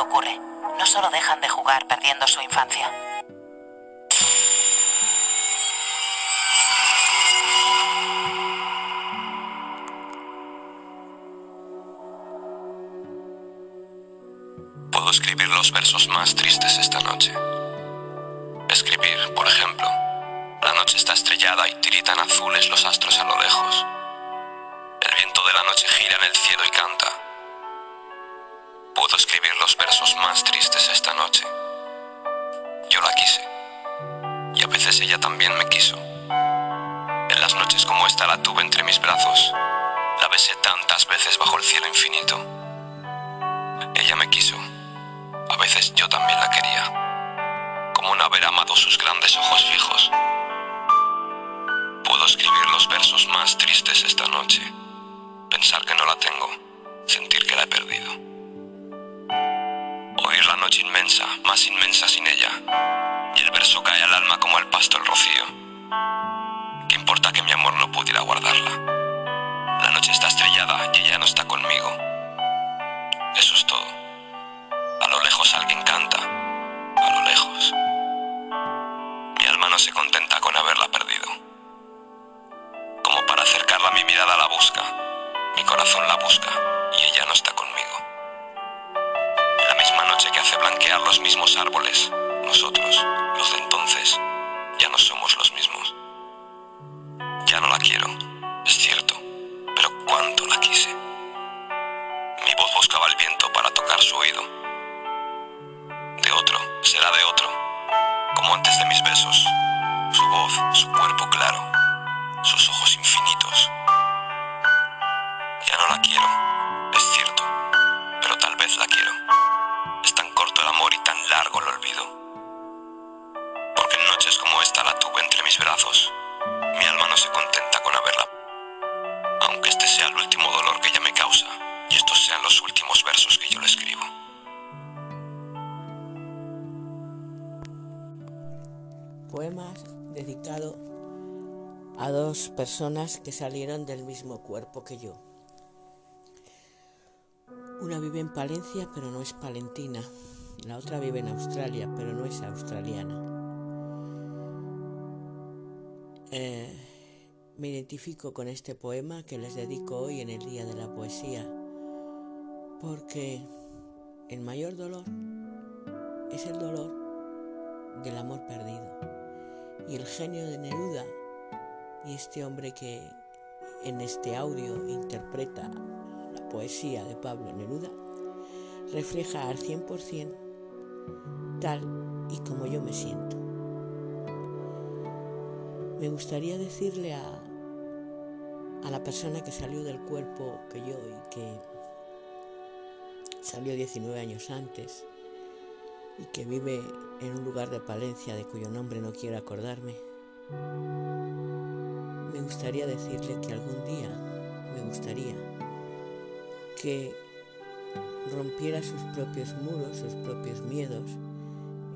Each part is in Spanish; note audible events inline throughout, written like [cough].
ocurre. No solo dejan de jugar perdiendo su infancia. Puedo escribir los versos más tristes esta noche. Escribir, por ejemplo, la noche está estrellada y tiritan azules los astros a lo personas que salieron del mismo cuerpo que yo. Una vive en Palencia pero no es palentina. La otra vive en Australia pero no es australiana. Eh, me identifico con este poema que les dedico hoy en el Día de la Poesía porque el mayor dolor es el dolor del amor perdido. Y el genio de Neruda y este hombre que en este audio interpreta la poesía de Pablo Neruda refleja al 100% tal y como yo me siento. Me gustaría decirle a, a la persona que salió del cuerpo que yo y que salió 19 años antes y que vive en un lugar de Palencia de cuyo nombre no quiero acordarme, me gustaría decirle que algún día, me gustaría que rompiera sus propios muros, sus propios miedos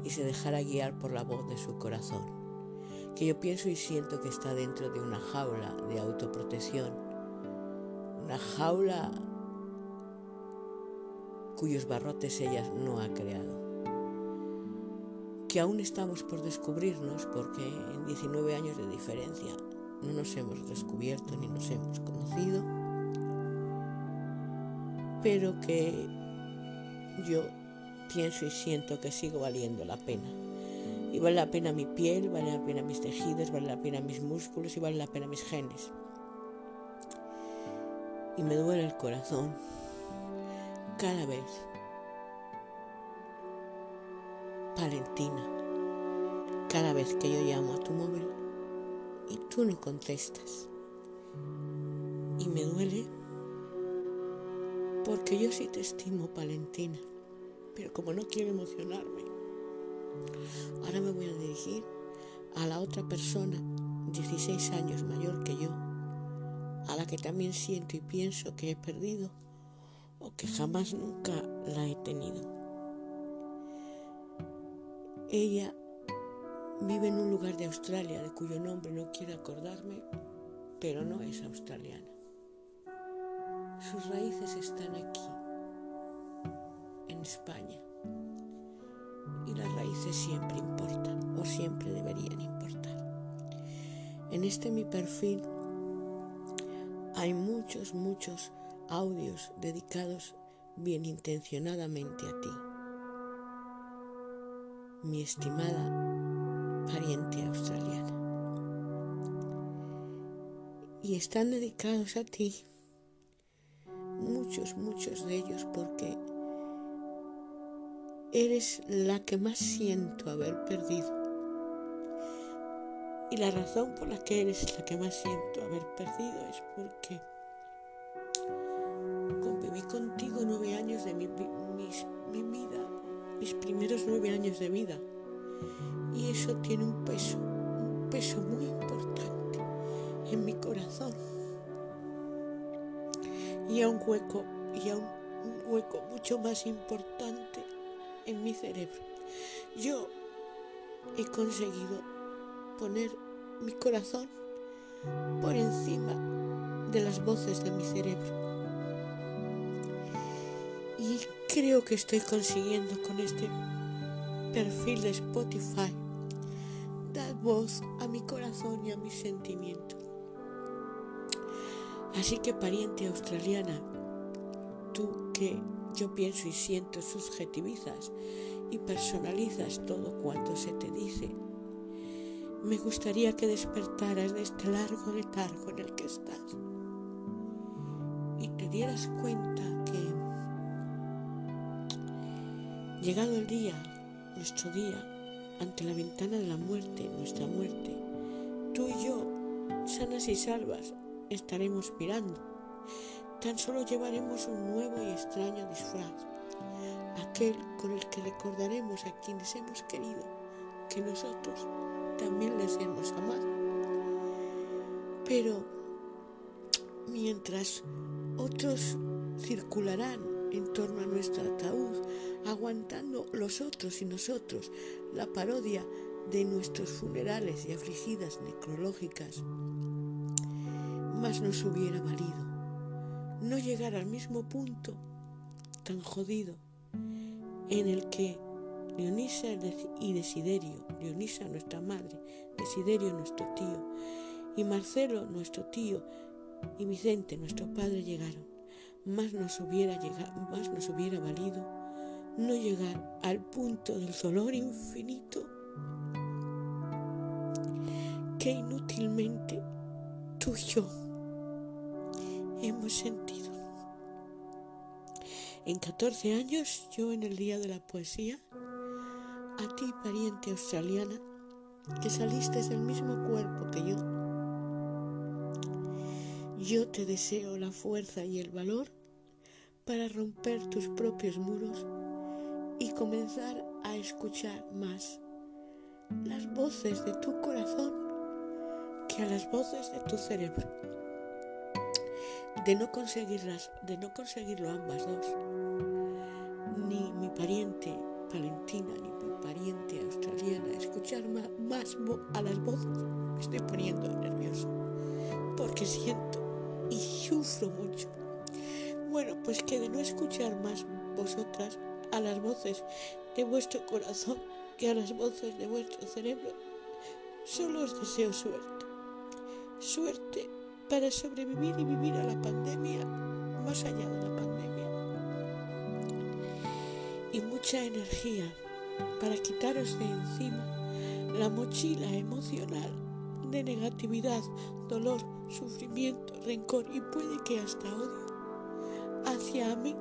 y se dejara guiar por la voz de su corazón, que yo pienso y siento que está dentro de una jaula de autoprotección, una jaula cuyos barrotes ella no ha creado. Que aún estamos por descubrirnos porque en 19 años de diferencia no nos hemos descubierto ni nos hemos conocido, pero que yo pienso y siento que sigo valiendo la pena. Y vale la pena mi piel, vale la pena mis tejidos, vale la pena mis músculos y vale la pena mis genes. Y me duele el corazón cada vez. Valentina, cada vez que yo llamo a tu móvil y tú no contestas. Y me duele porque yo sí te estimo, Valentina, pero como no quiero emocionarme, ahora me voy a dirigir a la otra persona, 16 años mayor que yo, a la que también siento y pienso que he perdido o que jamás nunca la he tenido. Ella vive en un lugar de Australia de cuyo nombre no quiero acordarme, pero no es australiana. Sus raíces están aquí, en España. y las raíces siempre importan o siempre deberían importar. En este mi perfil hay muchos, muchos audios dedicados bien intencionadamente a ti, mi estimada pariente australiana. Y están dedicados a ti, muchos, muchos de ellos, porque eres la que más siento haber perdido. Y la razón por la que eres la que más siento haber perdido es porque conviví contigo nueve años de mi, vida, mis primeros nueve años de vida. Y eso tiene un peso, un peso muy importante en mi corazón. Y a un hueco, y a un hueco mucho más importante en mi cerebro. Yo he conseguido poner mi corazón por encima de las voces de mi cerebro. Creo que estoy consiguiendo con este perfil de Spotify dar voz a mi corazón y a mis sentimientos. Así que pariente australiana, tú que yo pienso y siento, subjetivizas y personalizas todo cuanto se te dice. Me gustaría que despertaras de este largo letargo en el que estás y te dieras cuenta que llegado el día, nuestro día, ante la ventana de la muerte, nuestra muerte, tú y yo, sanas y salvas, estaremos mirando Tan solo llevaremos un nuevo y extraño disfraz, aquel con el que recordaremos a quienes hemos querido que nosotros también les hemos amado. Pero mientras otros circularán en torno a nuestro ataúd, aguantando los otros y nosotros la parodia de nuestros funerales y afligidas necrológicas, más nos hubiera valido no llegar al mismo punto tan jodido en el que Leonisa y Desiderio, Leonisa nuestra madre, Desiderio nuestro tío, y Marcelo nuestro tío, y Vicente nuestro padre llegaron. Más nos hubiera, llegado, más nos hubiera valido no llegar al punto del dolor infinito que inútilmente tú y yo hemos sentido. En 14 años, yo en el Día de la Poesía, a ti, pariente australiana, que saliste del mismo cuerpo que yo, yo te deseo la fuerza y el valor para romper tus propios muros y comenzar a escuchar más las voces de tu corazón que a las voces de tu cerebro. De no conseguirlas, de no conseguirlo ambas dos, ni mi pariente Valentina ni mi pariente australiana escuchar más, a las voces, me estoy poniendo nerviosa, porque siento y sufro mucho. Bueno, pues que de no escuchar más vosotras a las voces de vuestro corazón que a las voces de vuestro cerebro, solo os deseo suerte. Suerte para sobrevivir y vivir a la pandemia, más allá de la pandemia. Y mucha energía para quitaros de encima la mochila emocional de negatividad, dolor, sufrimiento, rencor y puede que hasta odio hacia mí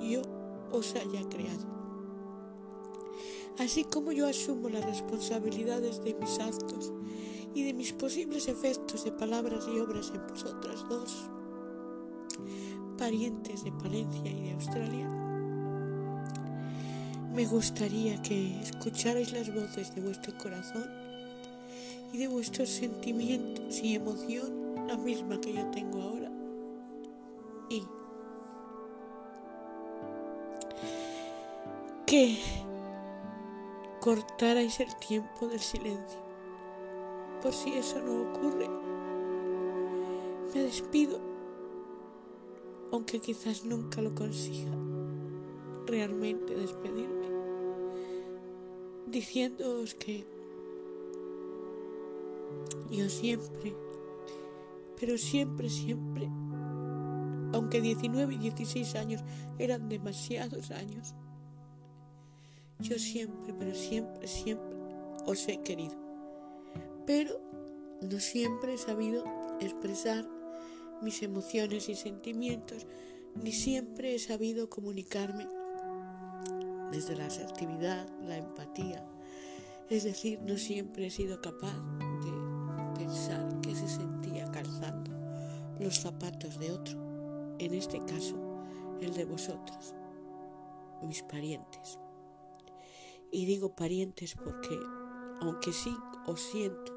yo os haya creado. Así como yo asumo las responsabilidades de mis actos y de mis posibles efectos de palabras y obras en vosotras dos, parientes de Palencia y de Australia. Me gustaría que escucharais las voces de vuestro corazón y de vuestros sentimientos y emoción, la misma que yo tengo ahora. Y que cortarais el tiempo del silencio por si eso no ocurre. Me despido, aunque quizás nunca lo consiga realmente despedirme, diciéndoos que yo siempre, pero siempre, siempre, aunque 19 y 16 años eran demasiados años, yo siempre, pero siempre, siempre os he querido. Pero no siempre he sabido expresar mis emociones y sentimientos, ni siempre he sabido comunicarme desde la asertividad, la empatía. Es decir, no siempre he sido capaz de que se sentía calzando los zapatos de otro, en este caso el de vosotros, mis parientes. Y digo parientes porque, aunque sí os siento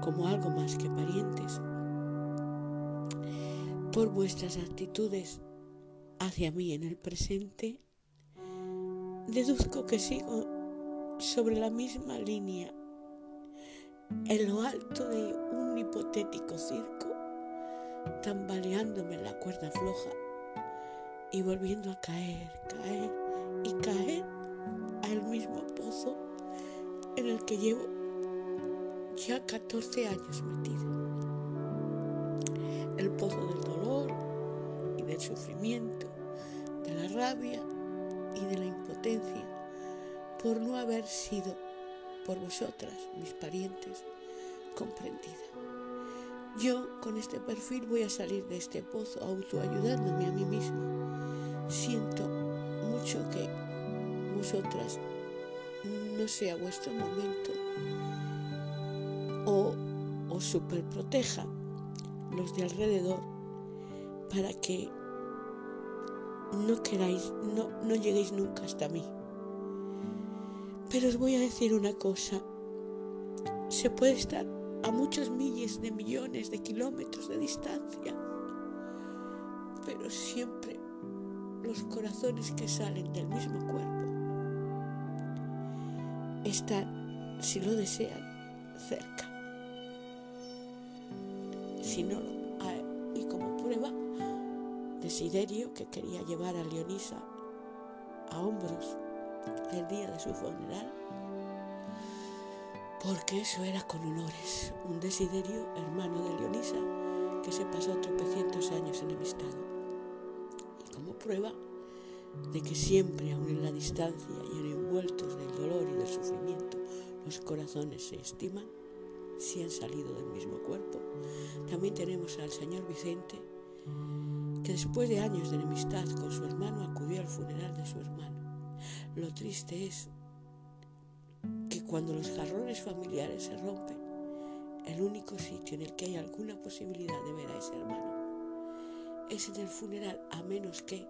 como algo más que parientes, por vuestras actitudes hacia mí en el presente, deduzco que sigo sobre la misma línea en lo alto de un hipotético circo, tambaleándome la cuerda floja y volviendo a caer, caer y caer al mismo pozo en el que llevo ya 14 años metido. El pozo del dolor y del sufrimiento, de la rabia y de la impotencia por no haber sido por vosotras, mis parientes, comprendida. Yo con este perfil voy a salir de este pozo autoayudándome a mí misma. Siento mucho que vosotras no sea vuestro momento o os superproteja los de alrededor para que no queráis, no, no lleguéis nunca hasta mí. Pero os voy a decir una cosa, se puede estar a muchos miles de millones de kilómetros de distancia, pero siempre los corazones que salen del mismo cuerpo están, si lo desean, cerca. Si no, y como prueba, Desiderio, que quería llevar a Leonisa a hombros el día de su funeral, porque eso era con honores. Un Desiderio, hermano de Leonisa, que se pasó tropecientos años enemistado. Y como prueba de que siempre, aun en la distancia y en envueltos del dolor y del sufrimiento, los corazones se estiman, si han salido del mismo cuerpo, también tenemos al señor Vicente, que después de años de enemistad con su hermano acudió al funeral de su hermano. Lo triste es que cuando los jarrones familiares se rompen, el único sitio en el que hay alguna posibilidad de ver a ese hermano es en el funeral, a menos que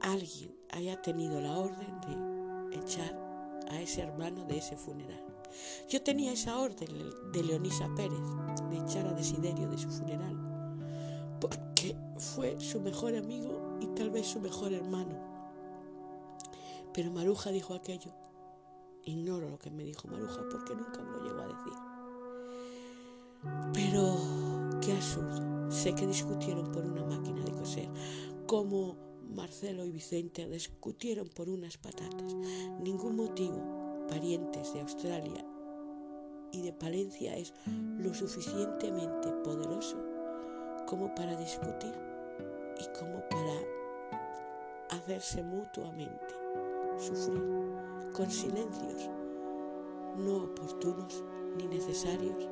alguien haya tenido la orden de echar a ese hermano de ese funeral. Yo tenía esa orden de Leonisa Pérez de echar a Desiderio de su funeral, porque fue su mejor amigo y tal vez su mejor hermano. Pero Maruja dijo aquello. Ignoro lo que me dijo Maruja porque nunca me lo llegó a decir. Pero qué absurdo. Sé que discutieron por una máquina de coser, como Marcelo y Vicente discutieron por unas patatas. Ningún motivo parientes de Australia y de Palencia es lo suficientemente poderoso como para discutir y como para hacerse mutuamente sufrir con silencios no oportunos ni necesarios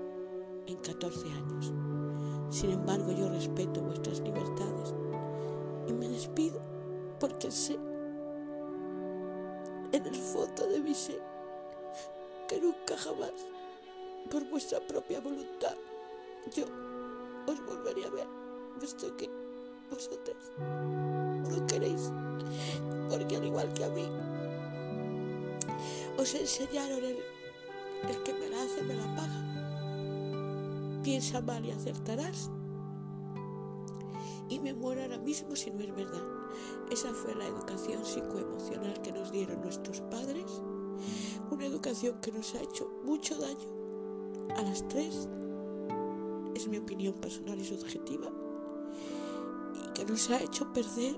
en 14 años. Sin embargo, yo respeto vuestras libertades y me despido porque sé en el fondo de mi ser que nunca jamás, por vuestra propia voluntad, yo os volvería a ver, puesto que vosotras no queréis, porque al igual que a mí, os enseñaron el, que me la hace, me la paga. Piensa mal y acertarás. Y me muero ahora mismo si no es verdad. Esa fue la educación psicoemocional que nos dieron nuestros padres una educación que nos ha hecho mucho daño a las tres, es mi opinión personal y subjetiva, y que nos ha hecho perder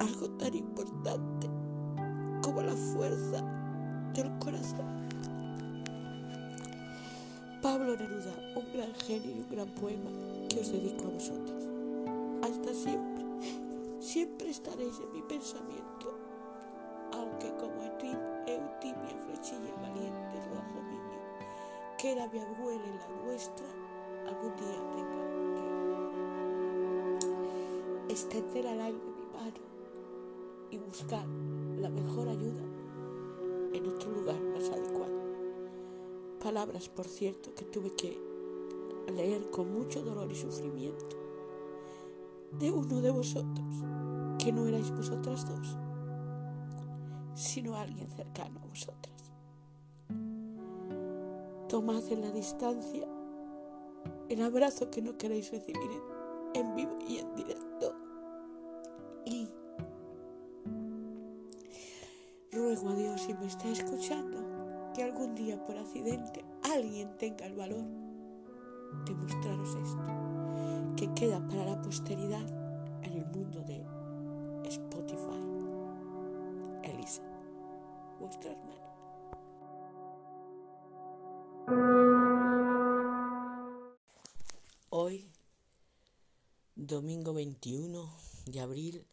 algo tan importante como la fuerza del corazón. Pablo Neruda, un gran genio y un gran poema que os dedico a vosotros. Hasta siempre, siempre estaréis en mi pensamiento, aunque como Eutimia flechilla valiente rojo niño, que era mi abuela y la nuestra, algún día tenga que extender al aire mi mano y buscar la mejor ayuda en otro lugar más adecuado. Palabras, por cierto, que tuve que leer con mucho dolor y sufrimiento de uno de vosotros, que no erais vosotras dos, sino alguien cercano a vosotras. Tomad en la distancia el abrazo que no queréis recibir en vivo y en directo. Y ruego a Dios, si me está escuchando, que algún día por accidente alguien tenga el valor de mostraros esto, que queda para la posteridad en el mundo de Spotify. Elisa, vuestra hermana. Hoy, domingo 21 de abril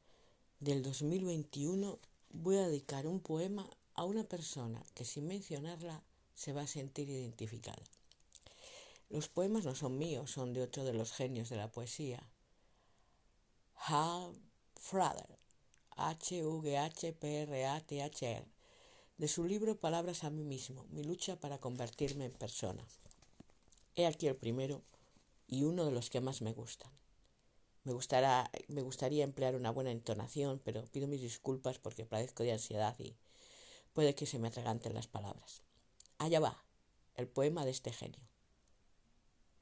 del 2021, voy a dedicar un poema a una persona que sin mencionarla se va a sentir identificada. Los poemas no son míos, son de otro de los genios de la poesía. Hal Frader, H-V-H-P-R-A-T-H-R, de su libro Palabras a mí mismo, mi lucha para convertirme en persona. He aquí el primero y uno de los que más me gustan. Me, gustaría emplear una buena entonación, pero pido mis disculpas porque padezco de ansiedad y puede que se me atraganten las palabras. Allá va, el poema de este genio.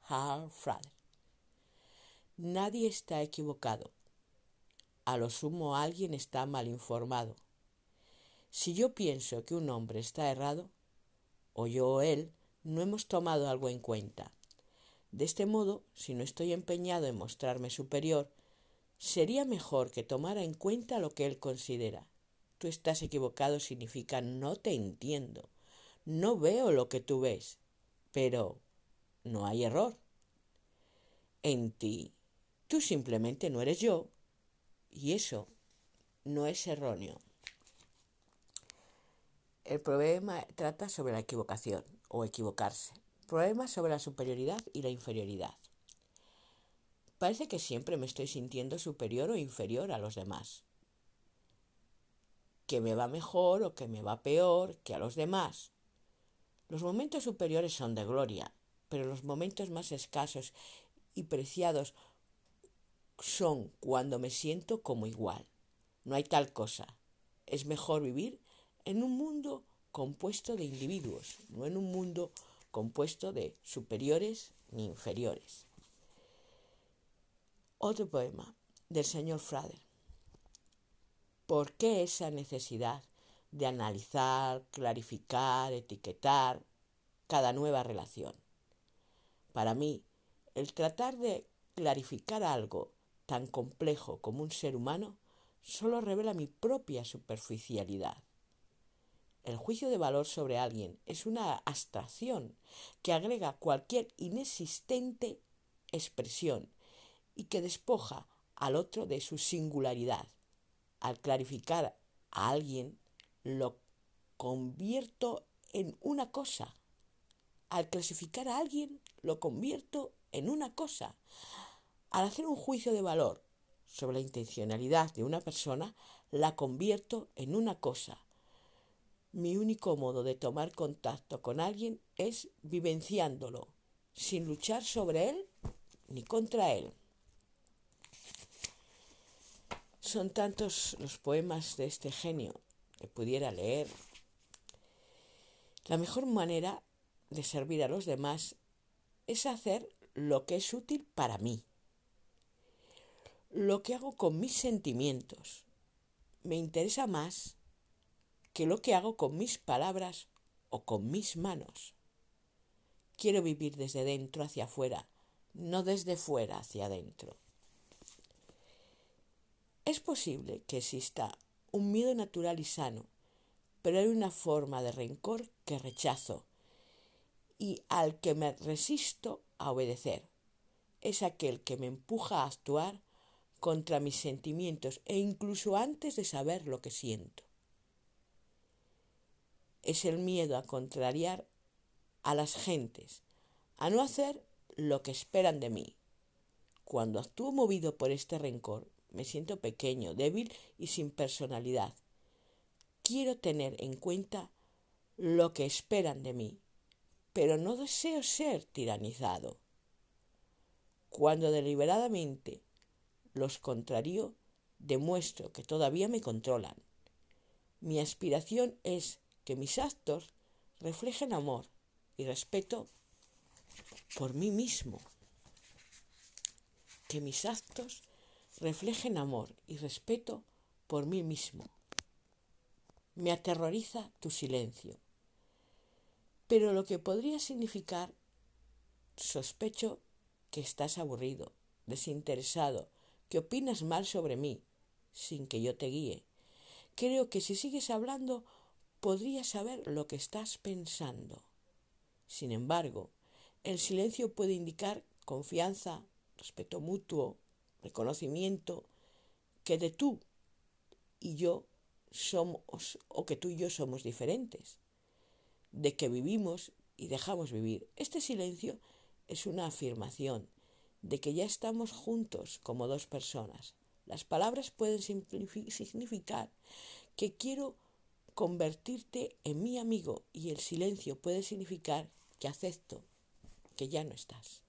Hal Frader. Nadie está equivocado. A lo sumo alguien está mal informado. Si yo pienso que un hombre está errado, o yo o él no hemos tomado algo en cuenta. De este modo, si no estoy empeñado en mostrarme superior, sería mejor que tomara en cuenta lo que él considera. Tú estás equivocado significa no te entiendo, no veo lo que tú ves, pero no hay error. En ti, tú simplemente no eres yo, y eso no es erróneo. El problema trata sobre la equivocación o equivocarse. Problemas sobre la superioridad y la inferioridad. Parece que siempre me estoy sintiendo superior o inferior a los demás. Que me va mejor o que me va peor que a los demás. Los momentos superiores son de gloria, pero los momentos más escasos y preciados son cuando me siento como igual. No hay tal cosa. Es mejor vivir en un mundo compuesto de individuos, no en un mundo compuesto de superiores ni inferiores. Otro poema del señor Frader. ¿Por qué esa necesidad de analizar, clarificar, etiquetar cada nueva relación? Para mí, el tratar de clarificar algo tan complejo como un ser humano solo revela mi propia superficialidad. El juicio de valor sobre alguien es una abstracción que agrega cualquier inexistente expresión y que despoja al otro de su singularidad. Al clarificar a alguien, lo convierto en una cosa. Al clasificar a alguien, lo convierto en una cosa. Al hacer un juicio de valor sobre la intencionalidad de una persona, la convierto en una cosa mi único modo de tomar contacto con alguien es vivenciándolo, sin luchar sobre él ni contra él. Son tantos los poemas de este genio que pudiera leer. La mejor manera de servir a los demás es hacer lo que es útil para mí, lo que hago con mis sentimientos. Me interesa más que lo que hago con mis palabras o con mis manos. Quiero vivir desde dentro hacia afuera, no desde fuera hacia adentro. Es posible que exista un miedo natural y sano pero hay una forma de rencor que rechazo y al que me resisto a obedecer. Es aquel que me empuja a actuar contra mis sentimientos e incluso antes de saber lo que siento. Es el miedo a contrariar a las gentes, a no hacer lo que esperan de mí. Cuando actúo movido por este rencor, me siento pequeño, débil y sin personalidad. Quiero tener en cuenta lo que esperan de mí, pero no deseo ser tiranizado. Cuando deliberadamente los contrarío, demuestro que todavía me controlan. Mi aspiración es que mis actos reflejen amor y respeto por mí mismo. Que mis actos reflejen amor y respeto por mí mismo. Me aterroriza tu silencio. Pero lo que podría significar, sospecho que estás aburrido, desinteresado, que opinas mal sobre mí, sin que yo te guíe. Creo que si sigues hablando, podría saber lo que estás pensando. Sin embargo, el silencio puede indicar confianza, respeto mutuo, reconocimiento, que de tú y yo somos, o que tú y yo somos diferentes, de que vivimos y dejamos vivir. Este silencio es una afirmación de que ya estamos juntos como dos personas. Las palabras pueden significar que quiero convertirte en mi amigo y el silencio puede significar que acepto que ya no estás.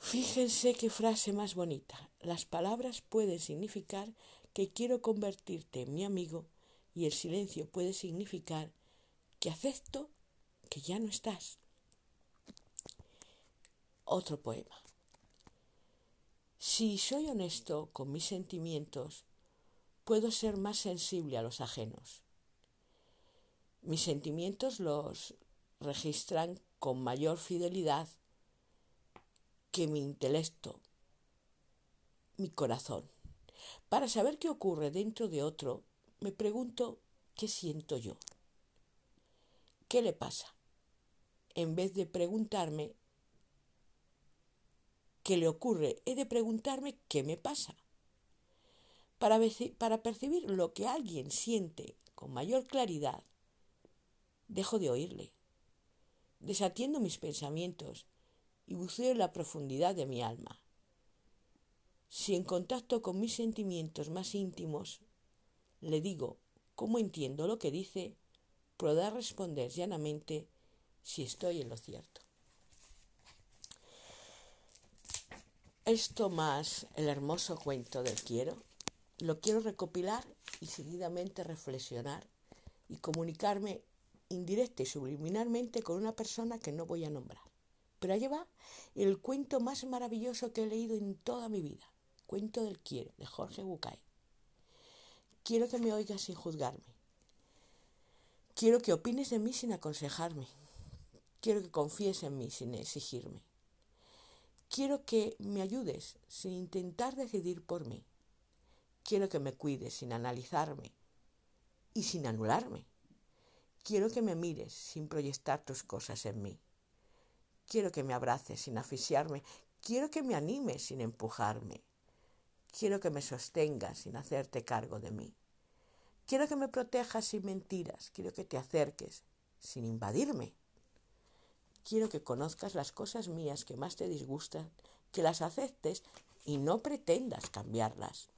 Fíjense qué frase más bonita. Las palabras pueden significar que quiero convertirte en mi amigo y el silencio puede significar que acepto que ya no estás. Otro poema. Si soy honesto con mis sentimientos, puedo ser más sensible a los ajenos. Mis sentimientos los registran con mayor fidelidad que mi intelecto, mi corazón. Para saber qué ocurre dentro de otro, me pregunto qué siento yo. ¿Qué le pasa? En vez de preguntarme qué le ocurre, he de preguntarme qué me pasa. Para, percibir lo que alguien siente con mayor claridad, dejo de oírle, desatiendo mis pensamientos y buceo en la profundidad de mi alma. Si en contacto con mis sentimientos más íntimos le digo cómo entiendo lo que dice, podrá responder llanamente si estoy en lo cierto. Esto más el hermoso cuento del quiero, lo quiero recopilar y seguidamente reflexionar y comunicarme indirecta y subliminalmente con una persona que no voy a nombrar. Pero allá va el cuento más maravilloso que he leído en toda mi vida, Cuento del Quiero, de Jorge Bucay. Quiero que me oigas sin juzgarme. Quiero que opines de mí sin aconsejarme. Quiero que confíes en mí sin exigirme. Quiero que me ayudes sin intentar decidir por mí. Quiero que me cuides sin analizarme y sin anularme. Quiero que me mires sin proyectar tus cosas en mí. Quiero que me abraces sin asfixiarme. Quiero que me animes sin empujarme. Quiero que me sostengas sin hacerte cargo de mí. Quiero que me protejas sin mentiras. Quiero que te acerques sin invadirme. Quiero que conozcas las cosas mías que más te disgustan, que las aceptes y no pretendas cambiarlas.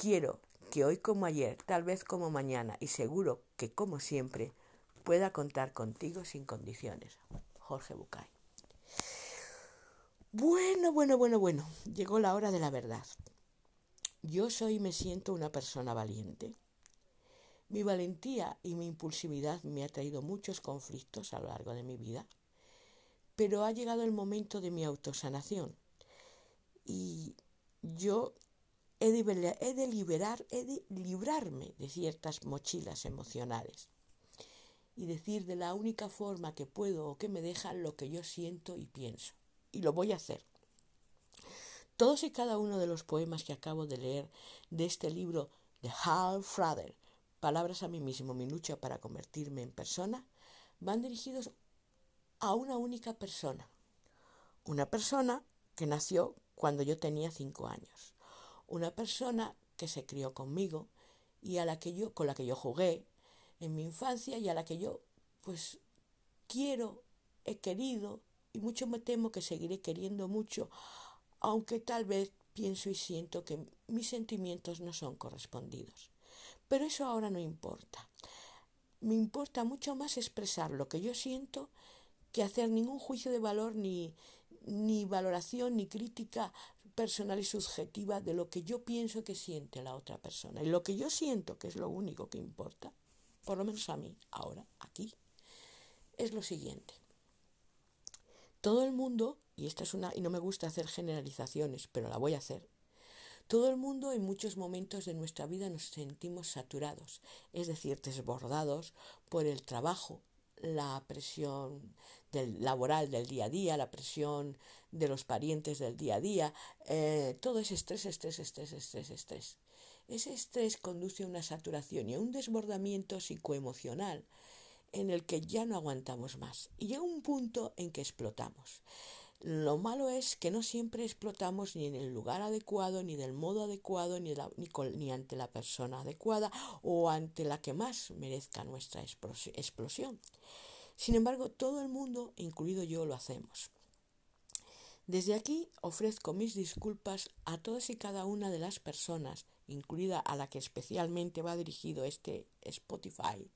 Quiero que hoy como ayer, tal vez como mañana y seguro que como siempre, pueda contar contigo sin condiciones. Jorge Bucay. Bueno, bueno, bueno, bueno, llegó la hora de la verdad. Yo soy y me siento una persona valiente. Mi valentía y mi impulsividad me ha traído muchos conflictos a lo largo de mi vida, pero ha llegado el momento de mi autosanación y yo he de, liberar, he de librarme de ciertas mochilas emocionales y decir de la única forma que puedo o que me dejan lo que yo siento y pienso. Y lo voy a hacer. Todos y cada uno de los poemas que acabo de leer de este libro de Hal Frader, Palabras a mí mismo, mi lucha para convertirme en persona, van dirigidos a una única persona. Una persona que nació cuando yo tenía cinco años. Una persona que se crió conmigo y a la que yo, con la que yo jugué en mi infancia y a la que yo, pues, quiero, he querido y mucho me temo que seguiré queriendo mucho, aunque tal vez pienso y siento que mis sentimientos no son correspondidos. Pero eso ahora no importa. Me importa mucho más expresar lo que yo siento que hacer ningún juicio de valor ni, ni valoración ni crítica personal y subjetiva de lo que yo pienso que siente la otra persona. Y lo que yo siento, que es lo único que importa, por lo menos a mí, ahora, aquí, es lo siguiente. Todo el mundo, y esta es una, y no me gusta hacer generalizaciones, pero la voy a hacer. Todo el mundo en muchos momentos de nuestra vida nos sentimos saturados, es decir, desbordados por el trabajo, la presión del laboral del día a día, la presión de los parientes del día a día, eh, todo ese estrés, estrés, estrés, estrés, estrés. Ese estrés conduce a una saturación y a un desbordamiento psicoemocional en el que ya no aguantamos más y llega un punto en que explotamos. Lo malo es que no siempre explotamos ni en el lugar adecuado, ni del modo adecuado, ni, ni, ante la persona adecuada o ante la que más merezca nuestra explosión. Sin embargo, todo el mundo, incluido yo, lo hacemos. Desde aquí ofrezco mis disculpas a todas y cada una de las personas, incluida a la que especialmente va dirigido este Spotify,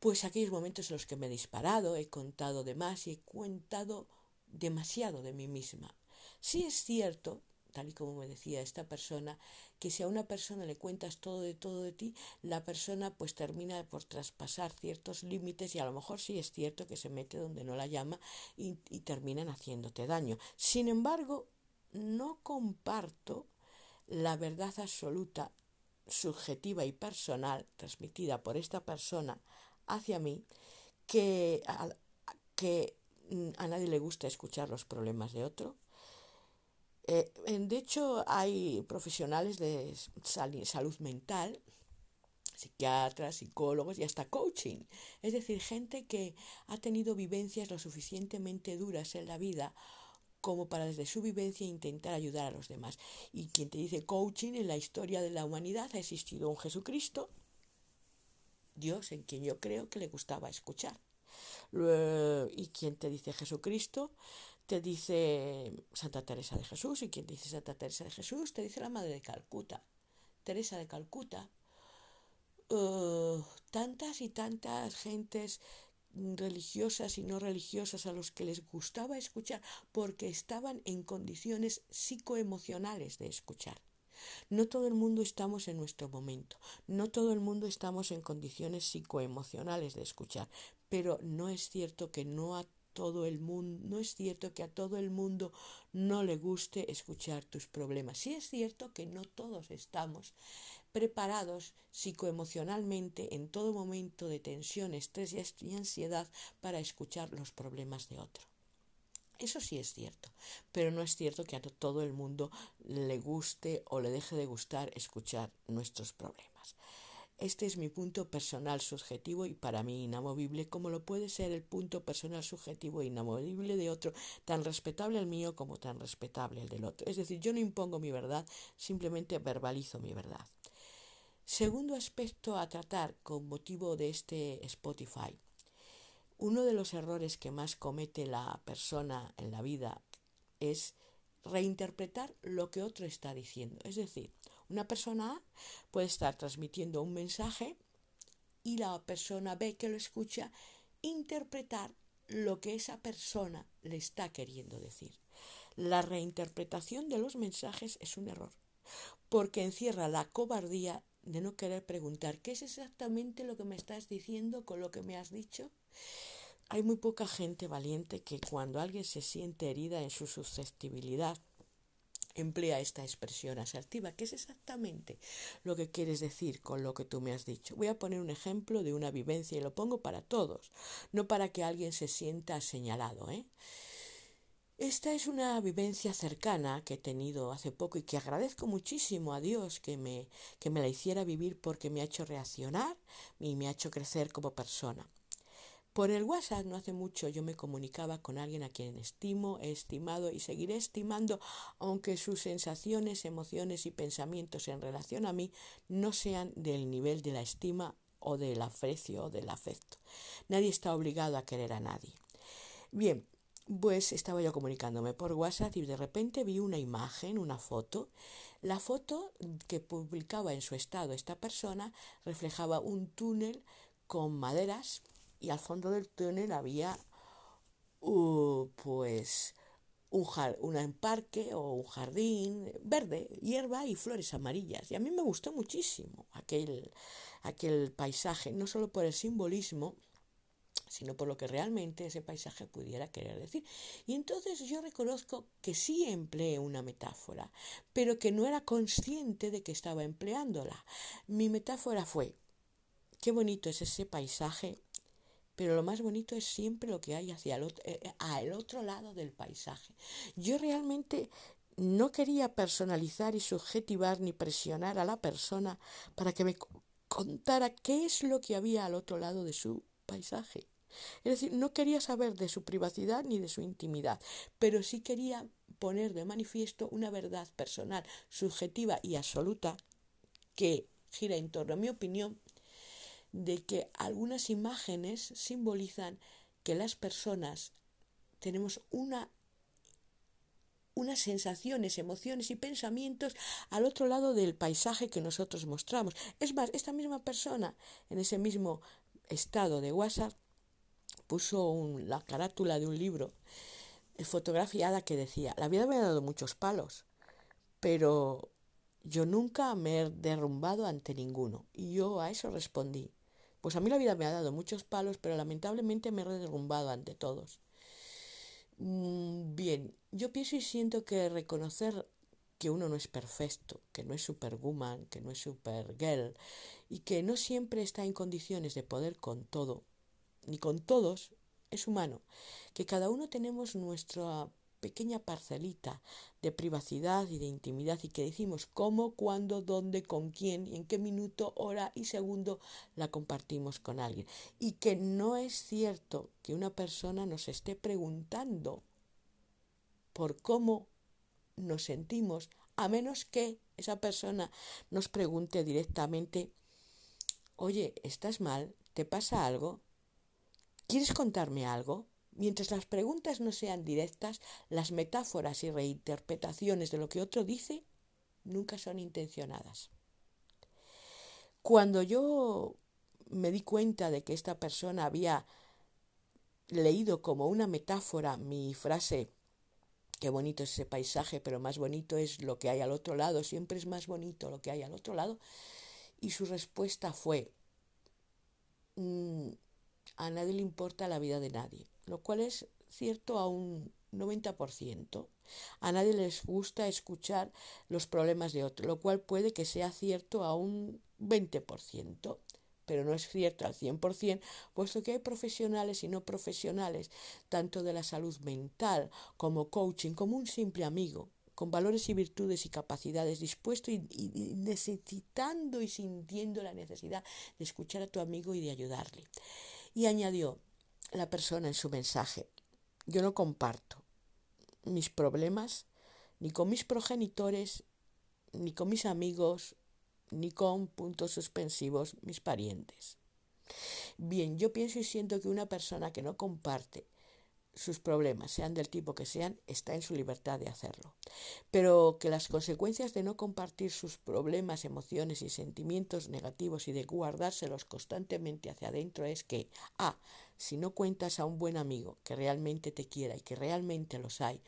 pues aquellos momentos en los que me he disparado, he contado de más y he contado demasiado de mí misma. Sí es cierto, tal y como me decía esta persona, que si a una persona le cuentas todo de todo de ti, la persona pues termina por traspasar ciertos límites y a lo mejor sí es cierto que se mete donde no la llama y, terminan haciéndote daño. Sin embargo, no comparto la verdad absoluta, subjetiva y personal transmitida por esta persona hacia mí que, que a nadie le gusta escuchar los problemas de otro. Eh, de hecho, hay profesionales de salud mental, psiquiatras, psicólogos y hasta coaching. Es decir, gente que ha tenido vivencias lo suficientemente duras en la vida como para desde su vivencia intentar ayudar a los demás. Y quien te dice coaching en la historia de la humanidad ha existido un Jesucristo, Dios en quien yo creo que le gustaba escuchar. Y quien te dice Jesucristo, te dice Santa Teresa de Jesús, y quien dice Santa Teresa de Jesús, te dice la Madre de Calcuta, Teresa de Calcuta. Uh, tantas y tantas gentes religiosas y no religiosas a los que les gustaba escuchar porque estaban en condiciones psicoemocionales de escuchar. No todo el mundo estamos en nuestro momento, no todo el mundo estamos en condiciones psicoemocionales de escuchar, pero no es cierto que no a todo el mundo, no es cierto que a todo el mundo no le guste escuchar tus problemas. Sí es cierto que no todos estamos preparados psicoemocionalmente en todo momento de tensión, estrés y ansiedad para escuchar los problemas de otro. Eso sí es cierto, pero no es cierto que a todo el mundo le guste o le deje de gustar escuchar nuestros problemas. Este es mi punto personal subjetivo y para mí inamovible, como lo puede ser el punto personal subjetivo e inamovible de otro, tan respetable el mío como tan respetable el del otro. Es decir, yo no impongo mi verdad, simplemente verbalizo mi verdad. Segundo aspecto a tratar con motivo de este Spotify uno de los errores que más comete la persona en la vida es reinterpretar lo que otro está diciendo. Es decir, una persona puede estar transmitiendo un mensaje y la persona B que lo escucha interpretar lo que esa persona le está queriendo decir. La reinterpretación de los mensajes es un error, porque encierra la cobardía de no querer preguntar qué es exactamente lo que me estás diciendo con lo que me has dicho hay muy poca gente valiente que cuando alguien se siente herida en su susceptibilidad emplea esta expresión asertiva, que es exactamente lo que quieres decir con lo que tú me has dicho. Voy a poner un ejemplo de una vivencia y lo pongo para todos, no para que alguien se sienta señalado. ¿eh? Esta es una vivencia cercana que he tenido hace poco y que agradezco muchísimo a Dios que me, que me la hiciera vivir porque me ha hecho reaccionar y me ha hecho crecer como persona. Por el WhatsApp no hace mucho yo me comunicaba con alguien a quien estimo, he estimado y seguiré estimando, aunque sus sensaciones, emociones y pensamientos en relación a mí no sean del nivel de la estima o del aprecio o del afecto. Nadie está obligado a querer a nadie. Bien, pues estaba yo comunicándome por WhatsApp y de repente vi una imagen, una foto. La foto que publicaba en su estado esta persona reflejaba un túnel con maderas y al fondo del túnel había uh, pues un, un parque o un jardín verde, hierba y flores amarillas. Y a mí me gustó muchísimo aquel, aquel paisaje, no solo por el simbolismo, sino por lo que realmente ese paisaje pudiera querer decir. Y entonces yo reconozco que sí empleé una metáfora, pero que no era consciente de que estaba empleándola. Mi metáfora fue, qué bonito es ese paisaje pero lo más bonito es siempre lo que hay hacia el otro, eh, eh, otro lado del paisaje. Yo realmente no quería personalizar y subjetivar ni presionar a la persona para que me contara qué es lo que había al otro lado de su paisaje. Es decir, no quería saber de su privacidad ni de su intimidad, pero sí quería poner de manifiesto una verdad personal, subjetiva y absoluta que gira en torno a mi opinión de que algunas imágenes simbolizan que las personas tenemos una unas sensaciones, emociones y pensamientos al otro lado del paisaje que nosotros mostramos. Es más, esta misma persona, en ese mismo estado de WhatsApp, puso la carátula de un libro eh, fotografiada que decía, la vida me ha dado muchos palos, pero yo nunca me he derrumbado ante ninguno. Y yo a eso respondí, pues a mí la vida me ha dado muchos palos, pero lamentablemente me he derrumbado ante todos. Mm, bien, yo pienso y siento que reconocer que uno no es perfecto, que no es superwoman, que no es supergirl y que no siempre está en condiciones de poder con todo, ni con todos, es humano, que cada uno tenemos nuestra pequeña parcelita de privacidad y de intimidad y que decimos cómo, cuándo, dónde, con quién y en qué minuto, hora y segundo la compartimos con alguien. Y que no es cierto que una persona nos esté preguntando por cómo nos sentimos, a menos que esa persona nos pregunte directamente, oye, ¿estás mal? ¿Te pasa algo? ¿Quieres contarme algo? Mientras las preguntas no sean directas, las metáforas y reinterpretaciones de lo que otro dice nunca son intencionadas. Cuando yo me di cuenta de que esta persona había leído como una metáfora mi frase, qué bonito es ese paisaje, pero más bonito es lo que hay al otro lado, siempre es más bonito lo que hay al otro lado, y su respuesta fue, mm, a nadie le importa la vida de nadie lo cual es cierto a un 90%. A nadie les gusta escuchar los problemas de otro, lo cual puede que sea cierto a un 20%, pero no es cierto al 100%, puesto que hay profesionales y no profesionales, tanto de la salud mental como coaching, como un simple amigo, con valores y virtudes y capacidades, dispuesto y, y, necesitando y sintiendo la necesidad de escuchar a tu amigo y de ayudarle. Y añadió, la persona en su mensaje. Yo no comparto mis problemas ni con mis progenitores, ni con mis amigos, ni con puntos suspensivos mis parientes. Bien, yo pienso y siento que una persona que no comparte sus problemas, sean del tipo que sean, está en su libertad de hacerlo. Pero que las consecuencias de no compartir sus problemas, emociones y sentimientos negativos y de guardárselos constantemente hacia adentro es que, a, si no cuentas a un buen amigo que realmente te quiera y que realmente los hay,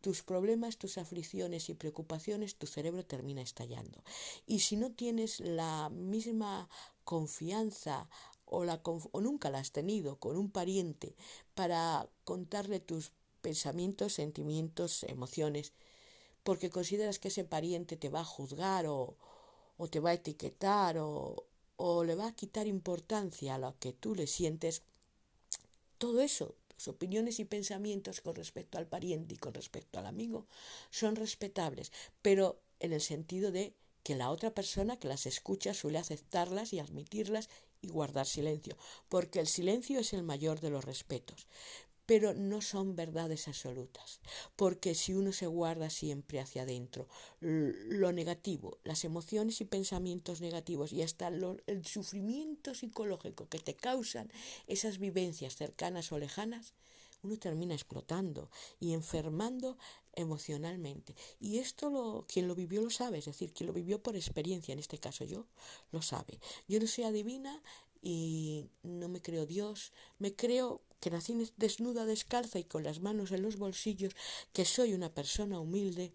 tus problemas, tus aflicciones y preocupaciones, tu cerebro termina estallando. Y si no tienes la misma confianza o, nunca la has tenido con un pariente para contarle tus pensamientos, sentimientos, emociones, porque consideras que ese pariente te va a juzgar o, o te va a etiquetar o, o le va a quitar importancia a lo que tú le sientes, todo eso Las opiniones y pensamientos con respecto al pariente y con respecto al amigo son respetables, pero en el sentido de que la otra persona que las escucha suele aceptarlas y admitirlas y guardar silencio, porque el silencio es el mayor de los respetos. Pero no son verdades absolutas, porque si uno se guarda siempre hacia adentro lo negativo, las emociones y pensamientos negativos y hasta el sufrimiento psicológico que te causan esas vivencias cercanas o lejanas, uno termina explotando y enfermando emocionalmente. Y esto lo, quien lo vivió lo sabe, es decir, quien lo vivió por experiencia, en este caso yo, lo sabe. Yo no soy adivina y no me creo Dios, me creo que nací desnuda, descalza y con las manos en los bolsillos, que soy una persona humilde,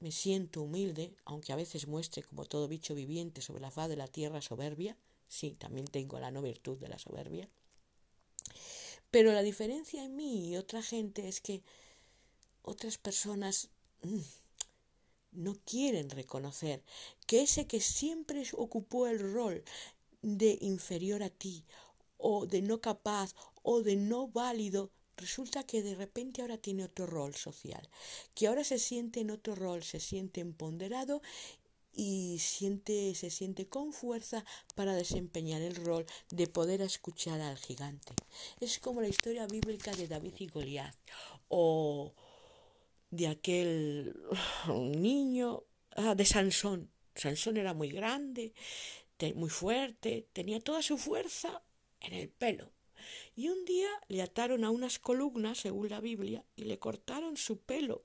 me siento humilde, aunque a veces muestre como todo bicho viviente sobre la faz de la tierra soberbia, sí, también tengo la no virtud de la soberbia. Pero la diferencia en mí y otra gente es que otras personas mm, no quieren reconocer que ese que siempre ocupó el rol de inferior a ti o de no capaz o de no válido, resulta que de repente ahora tiene otro rol social, que ahora se siente en otro rol, se siente empoderado y siente, se siente con fuerza para desempeñar el rol de poder escuchar al gigante. Es como la historia bíblica de David y Goliat o de aquel [sighs] niño ah, de Sansón. Sansón era muy grande, muy fuerte, tenía toda su fuerza en el pelo. Y un día le ataron a unas columnas, según la Biblia, y le cortaron su pelo.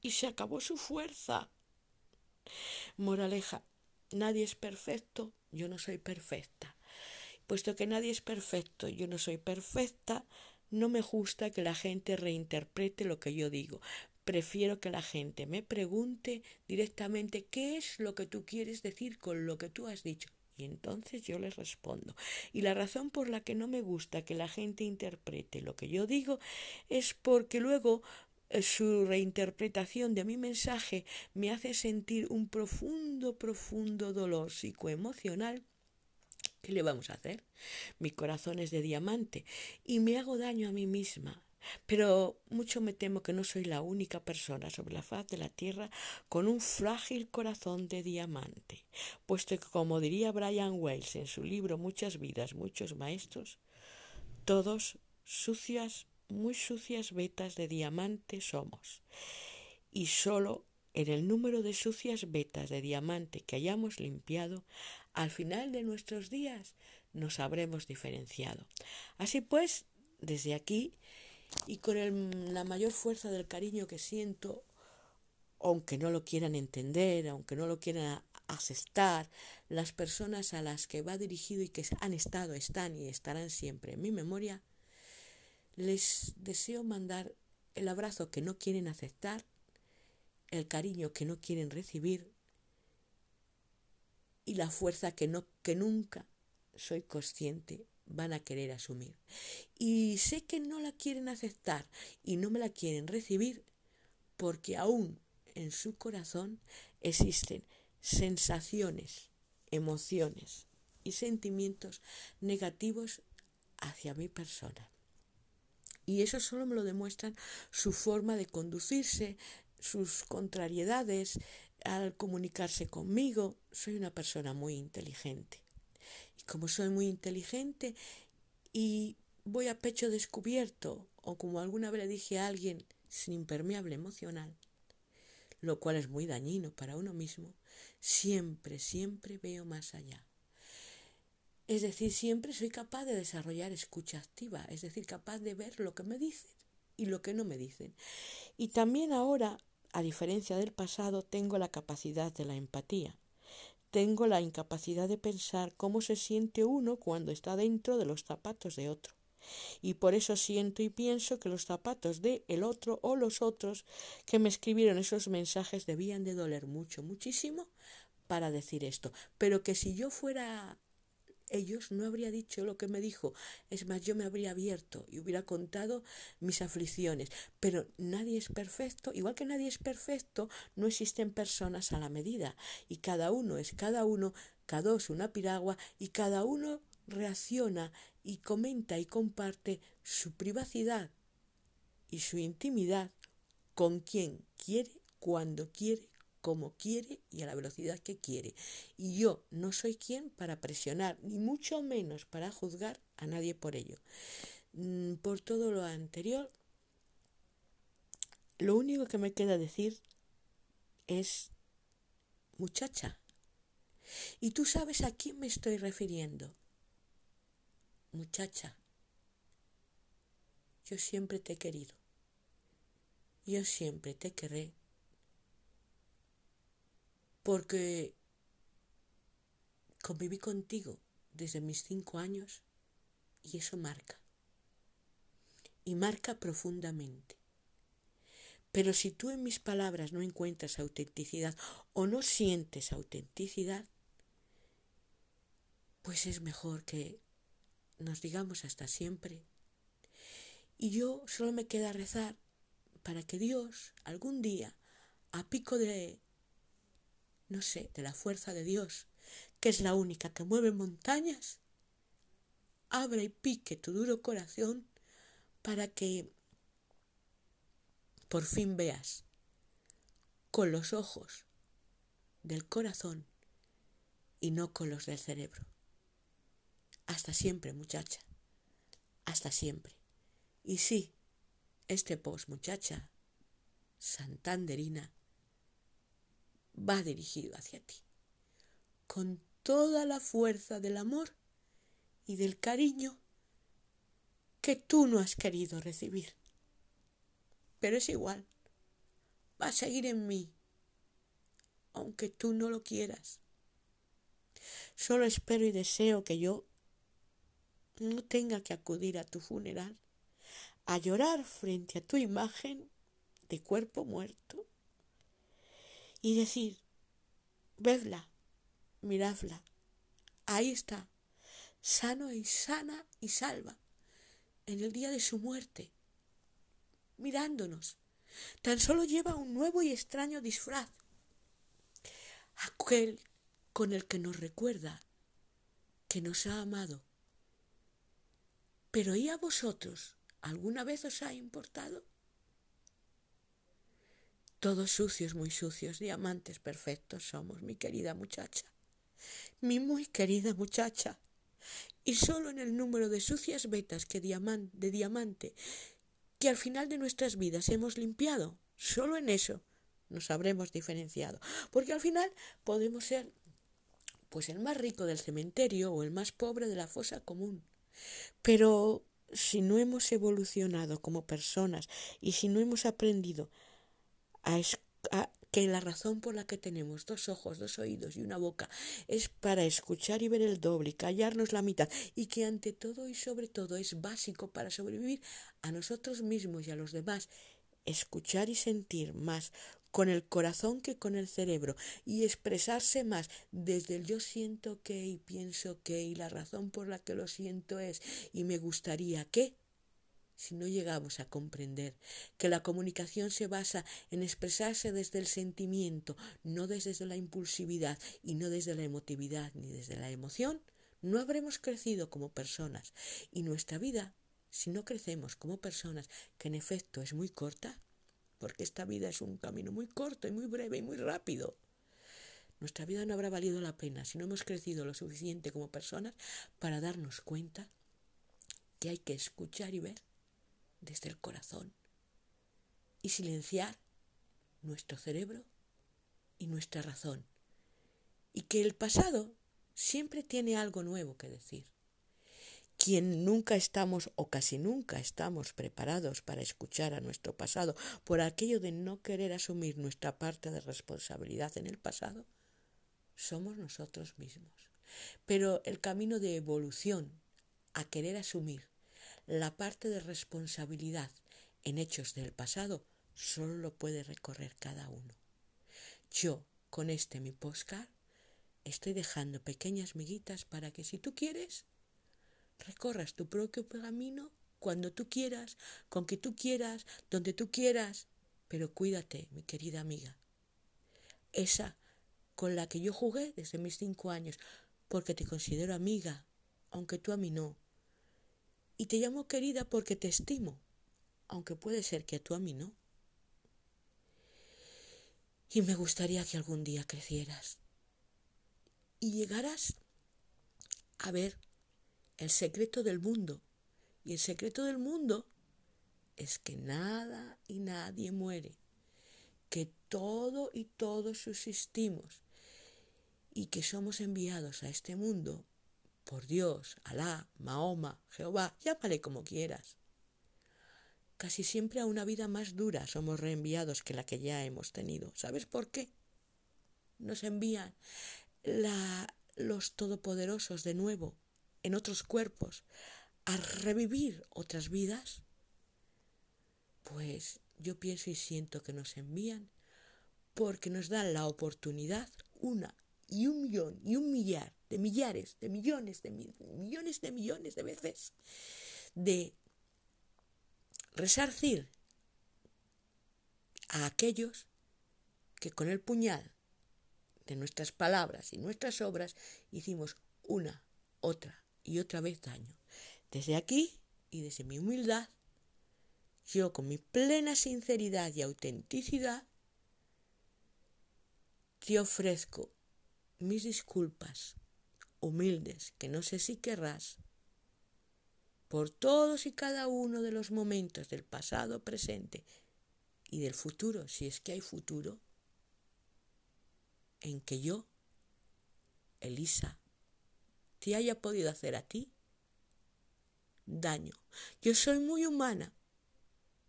Y se acabó su fuerza. Moraleja, nadie es perfecto, yo no soy perfecta. Puesto que nadie es perfecto, yo no soy perfecta, no me gusta que la gente reinterprete lo que yo digo. Prefiero que la gente me pregunte directamente qué es lo que tú quieres decir con lo que tú has dicho. Y entonces yo les respondo. Y la razón por la que no me gusta que la gente interprete lo que yo digo es porque luego eh, su reinterpretación de mi mensaje me hace sentir un profundo, profundo dolor psicoemocional. ¿Qué le vamos a hacer? Mi corazón es de diamante y me hago daño a mí misma. Pero mucho me temo que no soy la única persona sobre la faz de la tierra con un frágil corazón de diamante, puesto que, como diría Brian Wells en su libro Muchas vidas, muchos maestros, todos sucias, muy sucias vetas de diamante somos. Y sólo en el número de sucias vetas de diamante que hayamos limpiado, al final de nuestros días nos habremos diferenciado. Así pues, desde aquí y con la mayor fuerza del cariño que siento, aunque no lo quieran entender, aunque no lo quieran aceptar, las personas a las que va dirigido y que han estado, están y estarán siempre en mi memoria, les deseo mandar el abrazo que no quieren aceptar, el cariño que no quieren recibir y la fuerza que no que nunca soy consciente van a querer asumir. Y sé que no la quieren aceptar y no me la quieren recibir porque aún en su corazón existen sensaciones, emociones y sentimientos negativos hacia mi persona. Y eso solo me lo demuestran su forma de conducirse, sus contrariedades al comunicarse conmigo. Soy una persona muy inteligente como soy muy inteligente y voy a pecho descubierto, o como alguna vez le dije a alguien, sin impermeable emocional, lo cual es muy dañino para uno mismo, siempre, siempre veo más allá. Es decir, siempre soy capaz de desarrollar escucha activa, es decir, capaz de ver lo que me dicen y lo que no me dicen. Y también ahora, a diferencia del pasado, tengo la capacidad de la empatía. Tengo la incapacidad de pensar cómo se siente uno cuando está dentro de los zapatos de otro. Y por eso siento y pienso que los zapatos de el otro o los otros que me escribieron esos mensajes debían de doler mucho, muchísimo para decir esto. Pero que si yo fuera ellos no habría dicho lo que me dijo. Es más, yo me habría abierto y hubiera contado mis aflicciones. Pero nadie es perfecto. Igual que nadie es perfecto, no existen personas a la medida. Y cada uno es cada uno, cada dos una piragua, y cada uno reacciona y comenta y comparte su privacidad y su intimidad con quien quiere, cuando quiere, como quiere y a la velocidad que quiere. Y yo no soy quien para presionar, ni mucho menos para juzgar a nadie por ello. Mm, por todo lo anterior, lo único que me queda decir es muchacha. Y tú sabes a quién me estoy refiriendo. Muchacha, yo siempre te he querido. Yo siempre te querré. Porque conviví contigo desde mis cinco años y eso marca. Y marca profundamente. Pero si tú en mis palabras no encuentras autenticidad o no sientes autenticidad, pues es mejor que nos digamos hasta siempre. Y yo solo me queda rezar para que Dios algún día, a pico de, no sé, de la fuerza de Dios, que es la única que mueve montañas, abra y pique tu duro corazón para que por fin veas con los ojos del corazón y no con los del cerebro. Hasta siempre, muchacha. Hasta siempre. Y sí, este post, muchacha, santanderina, va dirigido hacia ti. Con toda la fuerza del amor y del cariño que tú no has querido recibir pero es igual. Va a seguir en mí, aunque tú no lo quieras. Solo espero y deseo que yo no tenga que acudir a tu funeral, a llorar frente a tu imagen de cuerpo muerto y decir, vedla, miradla, ahí está, sano y sana y salva, en el día de su muerte mirándonos. Tan solo lleva un nuevo y extraño disfraz. Aquel con el que nos recuerda que nos ha amado. Pero ¿y a vosotros? ¿Alguna vez os ha importado? Todos sucios, muy sucios, diamantes perfectos somos, mi querida muchacha. Mi muy querida muchacha. Y solo en el número de sucias vetas que de diamante que al final de nuestras vidas hemos limpiado. Solo en eso nos habremos diferenciado. Porque al final podemos ser pues el más rico del cementerio o el más pobre de la fosa común. Pero si no hemos evolucionado como personas y si no hemos aprendido a, que la razón por la que tenemos dos ojos, dos oídos y una boca es para escuchar y ver el doble y callarnos la mitad y que ante todo y sobre todo es básico para sobrevivir a nosotros mismos y a los demás, escuchar y sentir más con el corazón que con el cerebro y expresarse más desde el yo siento que y pienso que y la razón por la que lo siento es y me gustaría que si no llegamos a comprender que la comunicación se basa en expresarse desde el sentimiento, no desde la impulsividad y no desde la emotividad ni desde la emoción, no habremos crecido como personas. Y nuestra vida, si no crecemos como personas, que en efecto es muy corta, porque esta vida es un camino muy corto y muy breve y muy rápido, nuestra vida no habrá valido la pena si no hemos crecido lo suficiente como personas para darnos cuenta que hay que escuchar y ver desde el corazón y silenciar nuestro cerebro y nuestra razón. Y que el pasado siempre tiene algo nuevo que decir. Quien nunca estamos o casi nunca estamos preparados para escuchar a nuestro pasado por aquello de no querer asumir nuestra parte de responsabilidad en el pasado, somos nosotros mismos. Pero el camino de evolución a querer asumir la parte de responsabilidad en hechos del pasado solo lo puede recorrer cada uno. Yo, con este mi postcard, estoy dejando pequeñas miguitas para que si tú quieres, recorras tu propio camino cuando tú quieras, con que tú quieras, donde tú quieras, pero cuídate, mi querida amiga. Esa con la que yo jugué desde mis cinco años, porque te considero amiga, aunque tú a mí no, Y te llamo querida porque te estimo, aunque puede ser que tú a mí no. Y me gustaría que algún día crecieras y llegaras a ver el secreto del mundo. Y el secreto del mundo es que nada y nadie muere, que todo y todos subsistimos y que somos enviados a este mundo por Dios, Alá, Mahoma, Jehová, llámale como quieras. Casi siempre a una vida más dura somos reenviados que la que ya hemos tenido. ¿Sabes por qué? Nos envían los todopoderosos de nuevo en otros cuerpos a revivir otras vidas. Pues yo pienso y siento que nos envían porque nos dan la oportunidad una y un millón y un millar de millares, de millones, de millones de millones de veces de resarcir a aquellos que con el puñal de nuestras palabras y nuestras obras hicimos una, otra y otra vez daño. Desde aquí y desde mi humildad, yo con mi plena sinceridad y autenticidad, te ofrezco mis disculpas humildes, que no sé si querrás, por todos y cada uno de los momentos del pasado, presente y del futuro, si es que hay futuro, en que yo, Elisa, te haya podido hacer a ti daño. Yo soy muy humana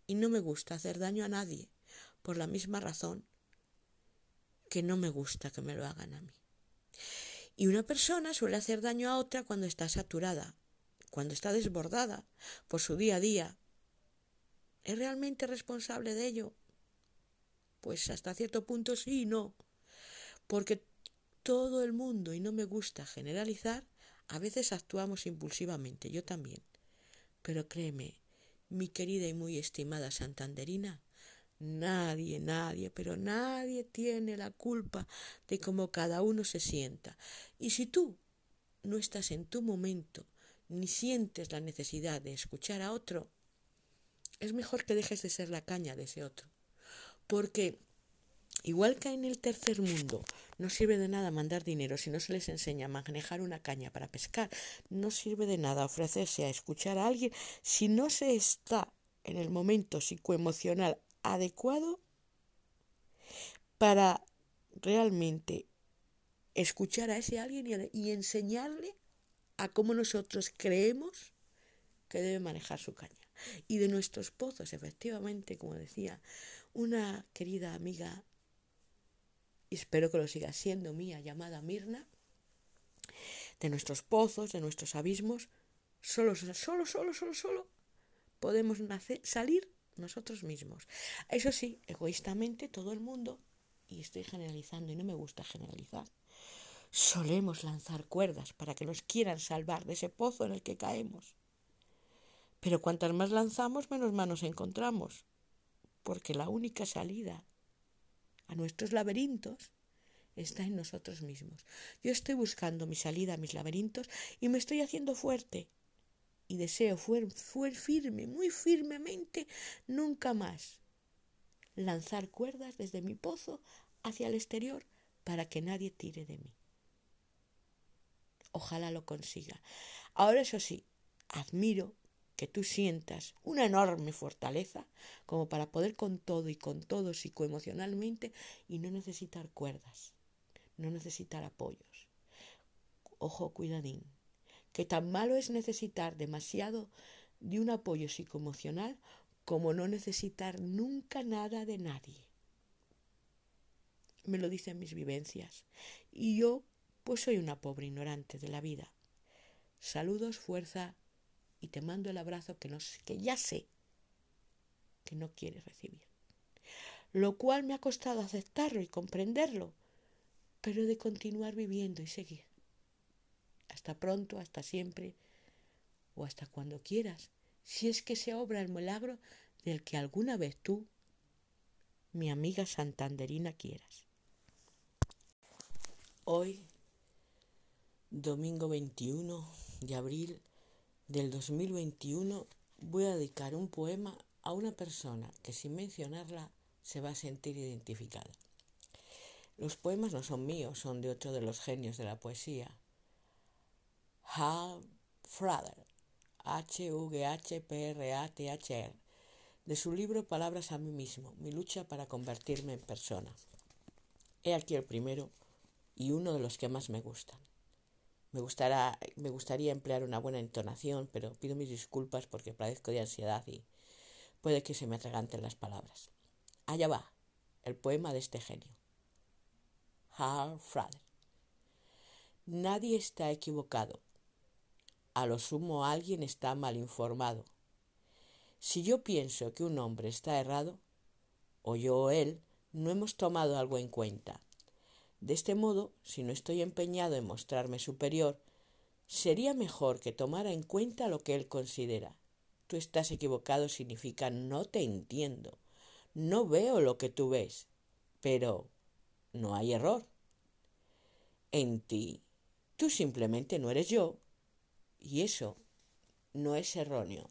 y no me gusta hacer daño a nadie, por la misma razón que no me gusta que me lo hagan a mí. Y una persona suele hacer daño a otra cuando está saturada, cuando está desbordada por su día a día. ¿Es realmente responsable de ello? Pues hasta cierto punto sí y no. Porque todo el mundo, y no me gusta generalizar, a veces actuamos impulsivamente, yo también. Pero créeme, mi querida y muy estimada Santanderina, Nadie, nadie, pero nadie tiene la culpa de cómo cada uno se sienta. Y si tú no estás en tu momento, ni sientes la necesidad de escuchar a otro, es mejor que dejes de ser la caña de ese otro. Porque, igual que en el tercer mundo, no sirve de nada mandar dinero si no se les enseña a manejar una caña para pescar, no sirve de nada ofrecerse a escuchar a alguien si no se está en el momento psicoemocional adecuado para realmente escuchar a ese alguien y, enseñarle a cómo nosotros creemos que debe manejar su caña. Y de nuestros pozos, efectivamente, como decía una querida amiga, y espero que lo siga siendo mía, llamada Mirna, de nuestros pozos, de nuestros abismos, solo, solo, solo, solo, solo podemos nacer, salir nosotros mismos. Eso sí, egoístamente todo el mundo, y estoy generalizando y no me gusta generalizar, solemos lanzar cuerdas para que nos quieran salvar de ese pozo en el que caemos. Pero cuantas más lanzamos, menos manos encontramos, porque la única salida a nuestros laberintos está en nosotros mismos. Yo estoy buscando mi salida a mis laberintos y me estoy haciendo fuerte, y deseo fue, fue firme, muy firmemente, nunca más lanzar cuerdas desde mi pozo hacia el exterior para que nadie tire de mí. Ojalá lo consiga. Ahora eso sí, admiro que tú sientas una enorme fortaleza como para poder con todo y con todo psicoemocionalmente y no necesitar cuerdas, no necesitar apoyos. Ojo, cuidadín que tan malo es necesitar demasiado de un apoyo psicoemocional como no necesitar nunca nada de nadie. Me lo dicen mis vivencias. Y yo, pues soy una pobre ignorante de la vida. Saludos, fuerza, y te mando el abrazo que, no, que ya sé que no quieres recibir. Lo cual me ha costado aceptarlo y comprenderlo, pero de continuar viviendo y seguir. Hasta pronto, hasta siempre o hasta cuando quieras, si es que se obra el milagro del que alguna vez tú, mi amiga santanderina, quieras. Hoy, domingo 21 de abril del 2021 voy a dedicar un poema a una persona que sin mencionarla se va a sentir identificada. Los poemas no son míos, son de otro de los genios de la poesía. Hal Frader, H-V-H-P-R-A-T-H-R, de su libro Palabras a mí mismo, mi lucha para convertirme en persona. He aquí el primero y uno de los que más me gustan. Me, me gustaría emplear una buena entonación, pero pido mis disculpas porque padezco de ansiedad y puede que se me atraganten las palabras. Allá va, el poema de este genio. Hal Frader. Nadie está equivocado. A lo sumo alguien está mal informado. Si yo pienso que un hombre está errado, o yo o él, no hemos tomado algo en cuenta. De este modo, si no estoy empeñado en mostrarme superior, sería mejor que tomara en cuenta lo que él considera. Tú estás equivocado significa no te entiendo, no veo lo que tú ves, pero no hay error. En ti, tú simplemente no eres yo, y eso no es erróneo.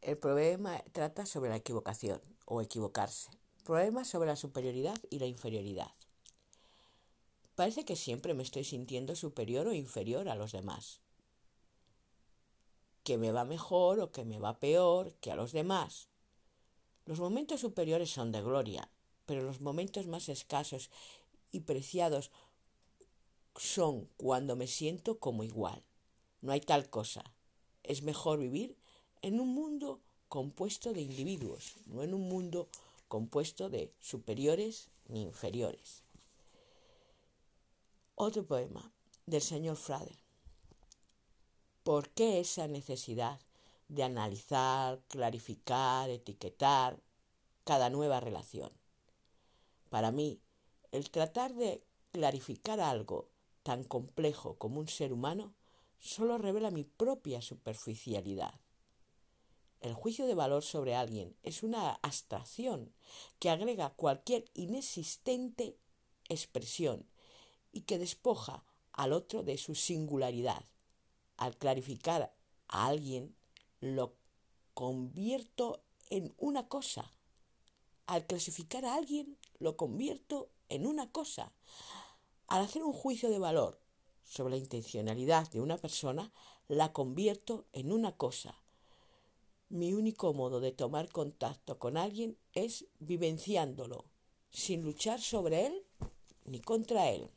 El problema trata sobre la equivocación o equivocarse. Problemas sobre la superioridad y la inferioridad. Parece que siempre me estoy sintiendo superior o inferior a los demás. Que me va mejor o que me va peor que a los demás. Los momentos superiores son de gloria, pero los momentos más escasos y preciados son cuando me siento como igual. No hay tal cosa. Es mejor vivir en un mundo compuesto de individuos, no en un mundo compuesto de superiores ni inferiores. Otro poema del señor Frader. ¿Por qué esa necesidad de analizar, clarificar, etiquetar cada nueva relación? Para mí, el tratar de clarificar algo tan complejo como un ser humano solo revela mi propia superficialidad. El juicio de valor sobre alguien es una abstracción que agrega cualquier inexistente expresión y que despoja al otro de su singularidad. Al clarificar a alguien, lo convierto en una cosa. Al clasificar a alguien, lo convierto en una cosa. Al hacer un juicio de valor sobre la intencionalidad de una persona, la convierto en una cosa mi único modo de tomar contacto con alguien es vivenciándolo, sin luchar sobre él ni contra él.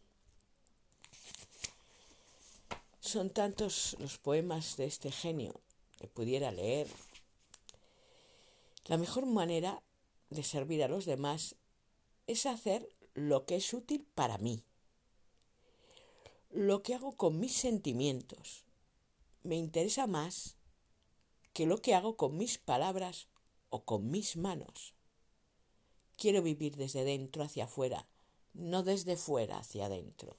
Son tantos los poemas de este genio que pudiera leer. La mejor manera de servir a los demás es hacer lo que es útil para mí, lo que hago con mis sentimientos. Me interesa más que lo que hago con mis palabras o con mis manos. Quiero vivir desde dentro hacia afuera, no desde fuera hacia adentro.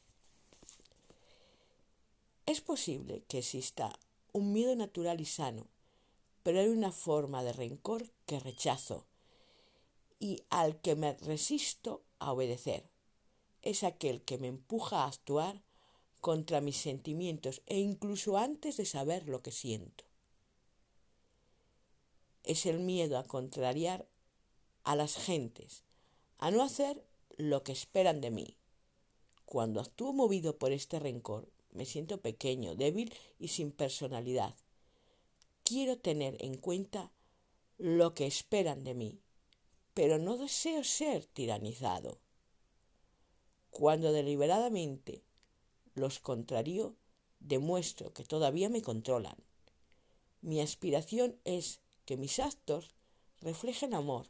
Es posible que exista un miedo natural y sano, pero hay una forma de rencor que rechazo y al que me resisto a obedecer. Es aquel que me empuja a actuar contra mis sentimientos e incluso antes de saber lo que siento es el miedo a contrariar a las gentes, a no hacer lo que esperan de mí. Cuando actúo movido por este rencor, me siento pequeño, débil y sin personalidad. Quiero tener en cuenta lo que esperan de mí, pero no deseo ser tiranizado. Cuando deliberadamente los contrarío, demuestro que todavía me controlan. Mi aspiración es que mis actos reflejen amor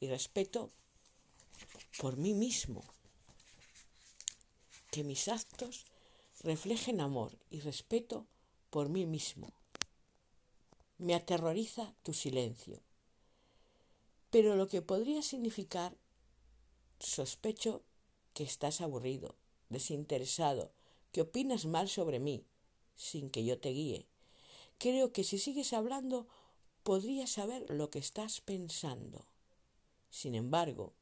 y respeto por mí mismo. Que mis actos reflejen amor y respeto por mí mismo. Me aterroriza tu silencio. Pero lo que podría significar, sospecho que estás aburrido, desinteresado, que opinas mal sobre mí, sin que yo te guíe. Creo que si sigues hablando podría saber lo que estás pensando. Sin embargo,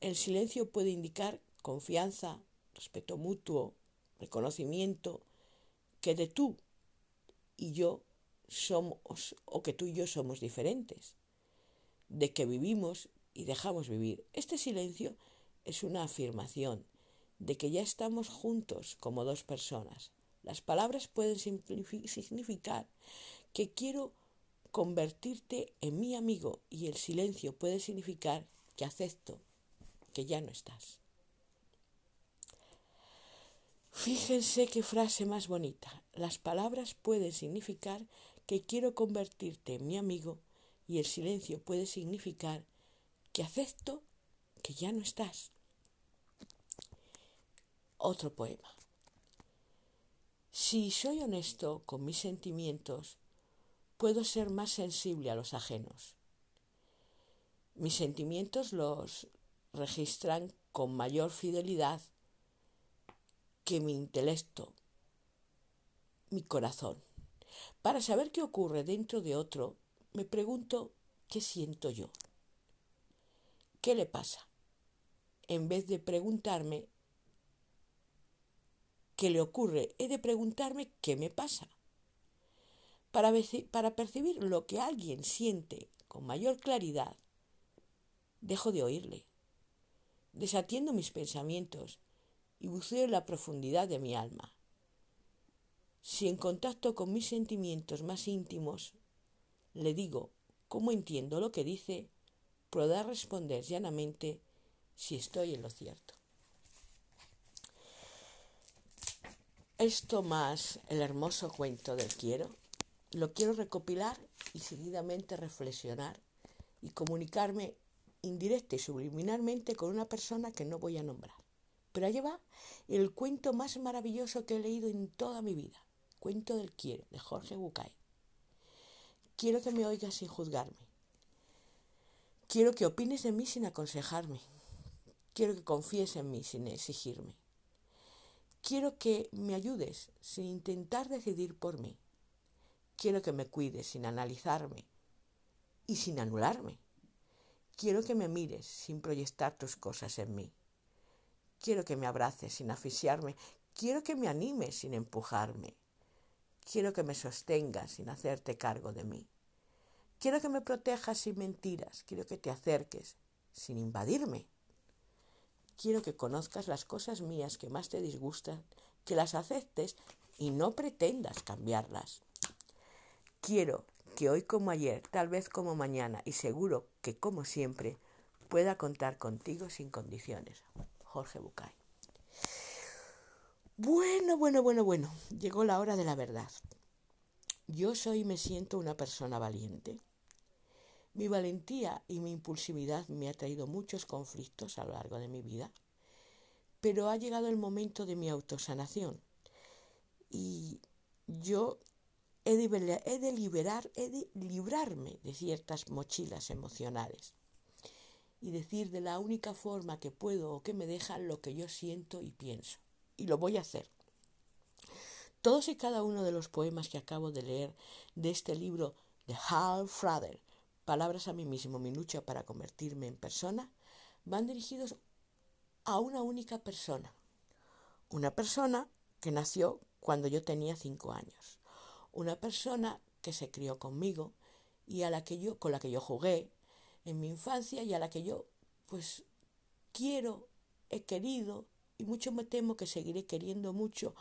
el silencio puede indicar confianza, respeto mutuo, reconocimiento, que de tú y yo somos, o que tú y yo somos diferentes, de que vivimos y dejamos vivir. Este silencio es una afirmación de que ya estamos juntos como dos personas. Las palabras pueden significar que quiero convertirte en mi amigo y el silencio puede significar que acepto que ya no estás. Fíjense qué frase más bonita. Las palabras pueden significar que quiero convertirte en mi amigo y el silencio puede significar que acepto que ya no estás. Otro poema. Si soy honesto con mis sentimientos, puedo ser más sensible a los ajenos. Mis sentimientos los registran con mayor fidelidad que mi intelecto, mi corazón. Para saber qué ocurre dentro de otro, me pregunto qué siento yo. ¿Qué le pasa? En vez de preguntarme qué le ocurre, he de preguntarme qué me pasa. Para, para percibir lo que alguien siente con mayor claridad, dejo de oírle, desatiendo mis pensamientos y buceo en la profundidad de mi alma. Si en contacto con mis sentimientos más íntimos le digo cómo entiendo lo que dice, podrá responder llanamente si estoy en lo cierto. Esto más el hermoso cuento del quiero lo quiero recopilar y seguidamente reflexionar y comunicarme indirecta y subliminalmente con una persona que no voy a nombrar. Pero allá va el cuento más maravilloso que he leído en toda mi vida. Cuento del quiero, de Jorge Bucay. Quiero que me oigas sin juzgarme. Quiero que opines de mí sin aconsejarme. Quiero que confíes en mí sin exigirme. Quiero que me ayudes sin intentar decidir por mí. Quiero que me cuides sin analizarme y sin anularme. Quiero que me mires sin proyectar tus cosas en mí. Quiero que me abraces sin asfixiarme. Quiero que me animes sin empujarme. Quiero que me sostengas sin hacerte cargo de mí. Quiero que me protejas sin mentiras. Quiero que te acerques sin invadirme. Quiero que conozcas las cosas mías que más te disgustan, que las aceptes y no pretendas cambiarlas. Quiero que hoy como ayer, tal vez como mañana y seguro que como siempre, pueda contar contigo sin condiciones. Jorge Bucay. Bueno, bueno, bueno, bueno, llegó la hora de la verdad. Yo soy y me siento una persona valiente. Mi valentía y mi impulsividad me ha traído muchos conflictos a lo largo de mi vida, pero ha llegado el momento de mi autosanación. Y yo he de, liberar, he de librarme de ciertas mochilas emocionales y decir de la única forma que puedo o que me dejan lo que yo siento y pienso. Y lo voy a hacer. Todos y cada uno de los poemas que acabo de leer de este libro de Hal Frader, Palabras a mí mismo, mi lucha para convertirme en persona, van dirigidos a una única persona. Una persona que nació cuando yo tenía cinco años una persona que se crió conmigo y a la que yo, con la que yo jugué en mi infancia y a la que yo pues quiero, he querido y mucho me temo que seguiré queriendo mucho,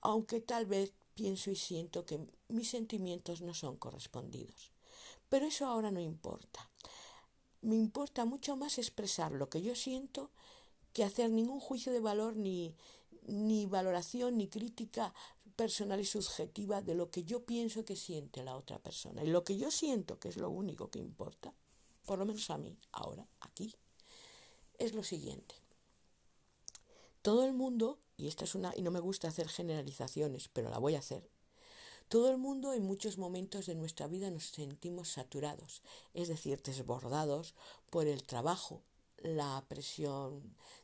aunque tal vez pienso y siento que mis sentimientos no son correspondidos. Pero eso ahora no importa. Me importa mucho más expresar lo que yo siento que hacer ningún juicio de valor ni, ni valoración ni crítica personal y subjetiva de lo que yo pienso que siente la otra persona. Y lo que yo siento, que es lo único que importa, por lo menos a mí, ahora, aquí, es lo siguiente. Todo el mundo, y esta es una, y no me gusta hacer generalizaciones, pero la voy a hacer. Todo el mundo en muchos momentos de nuestra vida nos sentimos saturados, es decir, desbordados por el trabajo, la presión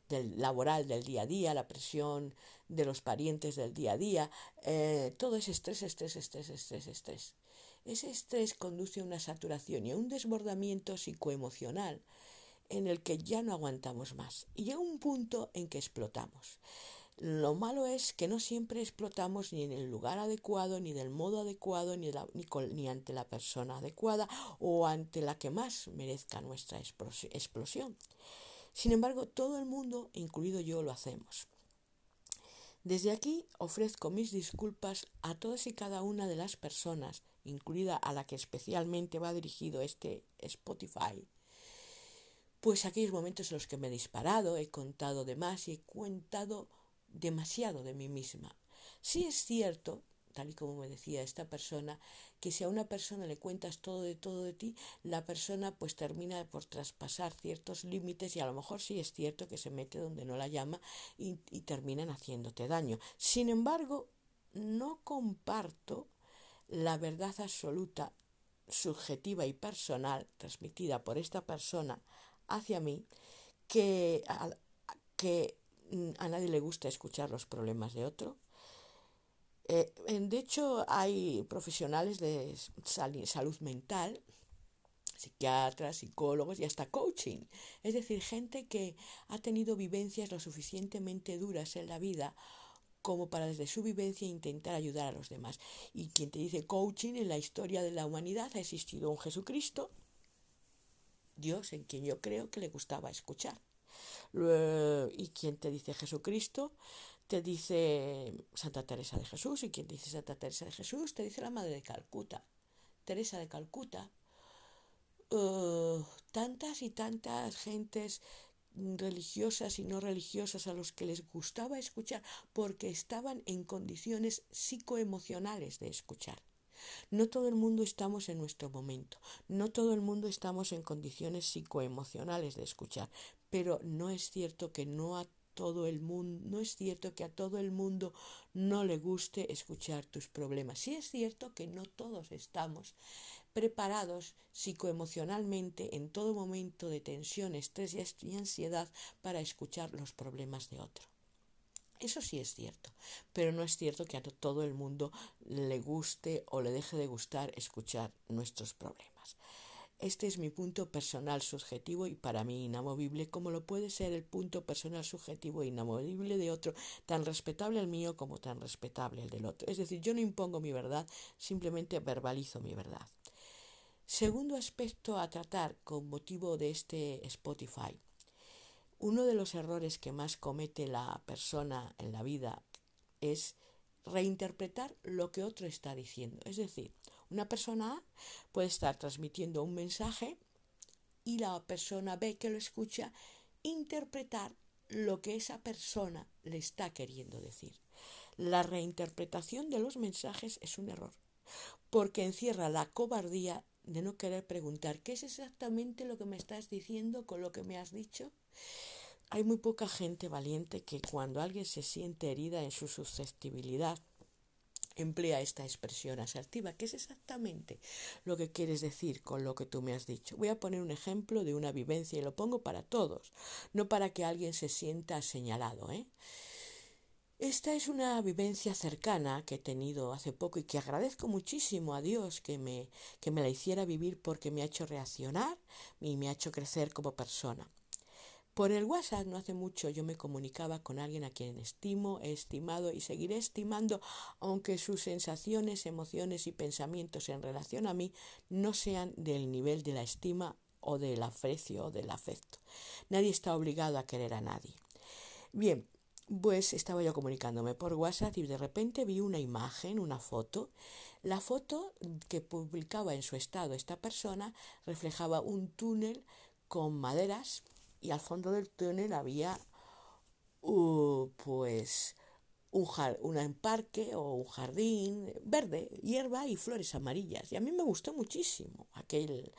laboral del día a día, la presión de los parientes del día a día, eh, todo ese estrés, estrés, estrés, estrés, estrés. Ese estrés conduce a una saturación y a un desbordamiento psicoemocional en el que ya no aguantamos más y llega un punto en que explotamos. Lo malo es que no siempre explotamos ni en el lugar adecuado, ni del modo adecuado, ni, ni, ante la persona adecuada o ante la que más merezca nuestra explosión. Sin embargo, todo el mundo, incluido yo, lo hacemos. Desde aquí ofrezco mis disculpas a todas y cada una de las personas, incluida a la que especialmente va dirigido este Spotify, pues aquellos momentos en los que me he disparado, he contado de más y he contado demasiado de mí misma. Sí es cierto, tal y como me decía esta persona, que si a una persona le cuentas todo de todo de ti, la persona pues termina por traspasar ciertos límites y a lo mejor sí es cierto que se mete donde no la llama y, terminan haciéndote daño. Sin embargo, no comparto la verdad absoluta, subjetiva y personal transmitida por esta persona hacia mí, que, que a nadie le gusta escuchar los problemas de otro. Eh, de hecho, hay profesionales de salud mental, psiquiatras, psicólogos y hasta coaching. Es decir, gente que ha tenido vivencias lo suficientemente duras en la vida como para desde su vivencia intentar ayudar a los demás. Y quien te dice coaching en la historia de la humanidad ha existido un Jesucristo, Dios en quien yo creo que le gustaba escuchar. ¿Y quién te dice Jesucristo? Te dice Santa Teresa de Jesús. ¿Y quién dice Santa Teresa de Jesús? Te dice la Madre de Calcuta. Teresa de Calcuta. Uh, tantas y tantas gentes religiosas y no religiosas a los que les gustaba escuchar porque estaban en condiciones psicoemocionales de escuchar. No todo el mundo estamos en nuestro momento, no todo el mundo estamos en condiciones psicoemocionales de escuchar, pero no es cierto que no a todo el mundo, no es cierto que a todo el mundo no le guste escuchar tus problemas. Sí es cierto que no todos estamos preparados psicoemocionalmente en todo momento de tensión, estrés y ansiedad para escuchar los problemas de otro. Eso sí es cierto, pero no es cierto que a todo el mundo le guste o le deje de gustar escuchar nuestros problemas. Este es mi punto personal subjetivo y para mí inamovible, como lo puede ser el punto personal subjetivo e inamovible de otro, tan respetable el mío como tan respetable el del otro. Es decir, yo no impongo mi verdad, simplemente verbalizo mi verdad. Segundo aspecto a tratar con motivo de este Spotify. Uno de los errores que más comete la persona en la vida es reinterpretar lo que otro está diciendo. Es decir, una persona puede estar transmitiendo un mensaje y la persona B que lo escucha interpretar lo que esa persona le está queriendo decir. La reinterpretación de los mensajes es un error, porque encierra la cobardía de no querer preguntar qué es exactamente lo que me estás diciendo con lo que me has dicho. Hay muy poca gente valiente que cuando alguien se siente herida en su susceptibilidad emplea esta expresión asertiva, que es exactamente lo que quieres decir con lo que tú me has dicho. Voy a poner un ejemplo de una vivencia y lo pongo para todos, no para que alguien se sienta señalado. ¿eh? Esta es una vivencia cercana que he tenido hace poco y que agradezco muchísimo a Dios que me, que me la hiciera vivir porque me ha hecho reaccionar y me ha hecho crecer como persona. Por el WhatsApp no hace mucho yo me comunicaba con alguien a quien estimo, he estimado y seguiré estimando, aunque sus sensaciones, emociones y pensamientos en relación a mí no sean del nivel de la estima o del aprecio o del afecto. Nadie está obligado a querer a nadie. Bien, pues estaba yo comunicándome por WhatsApp y de repente vi una imagen, una foto. La foto que publicaba en su estado esta persona reflejaba un túnel con maderas y al fondo del túnel había uh, pues un, un parque o un jardín verde, hierba y flores amarillas. Y a mí me gustó muchísimo aquel,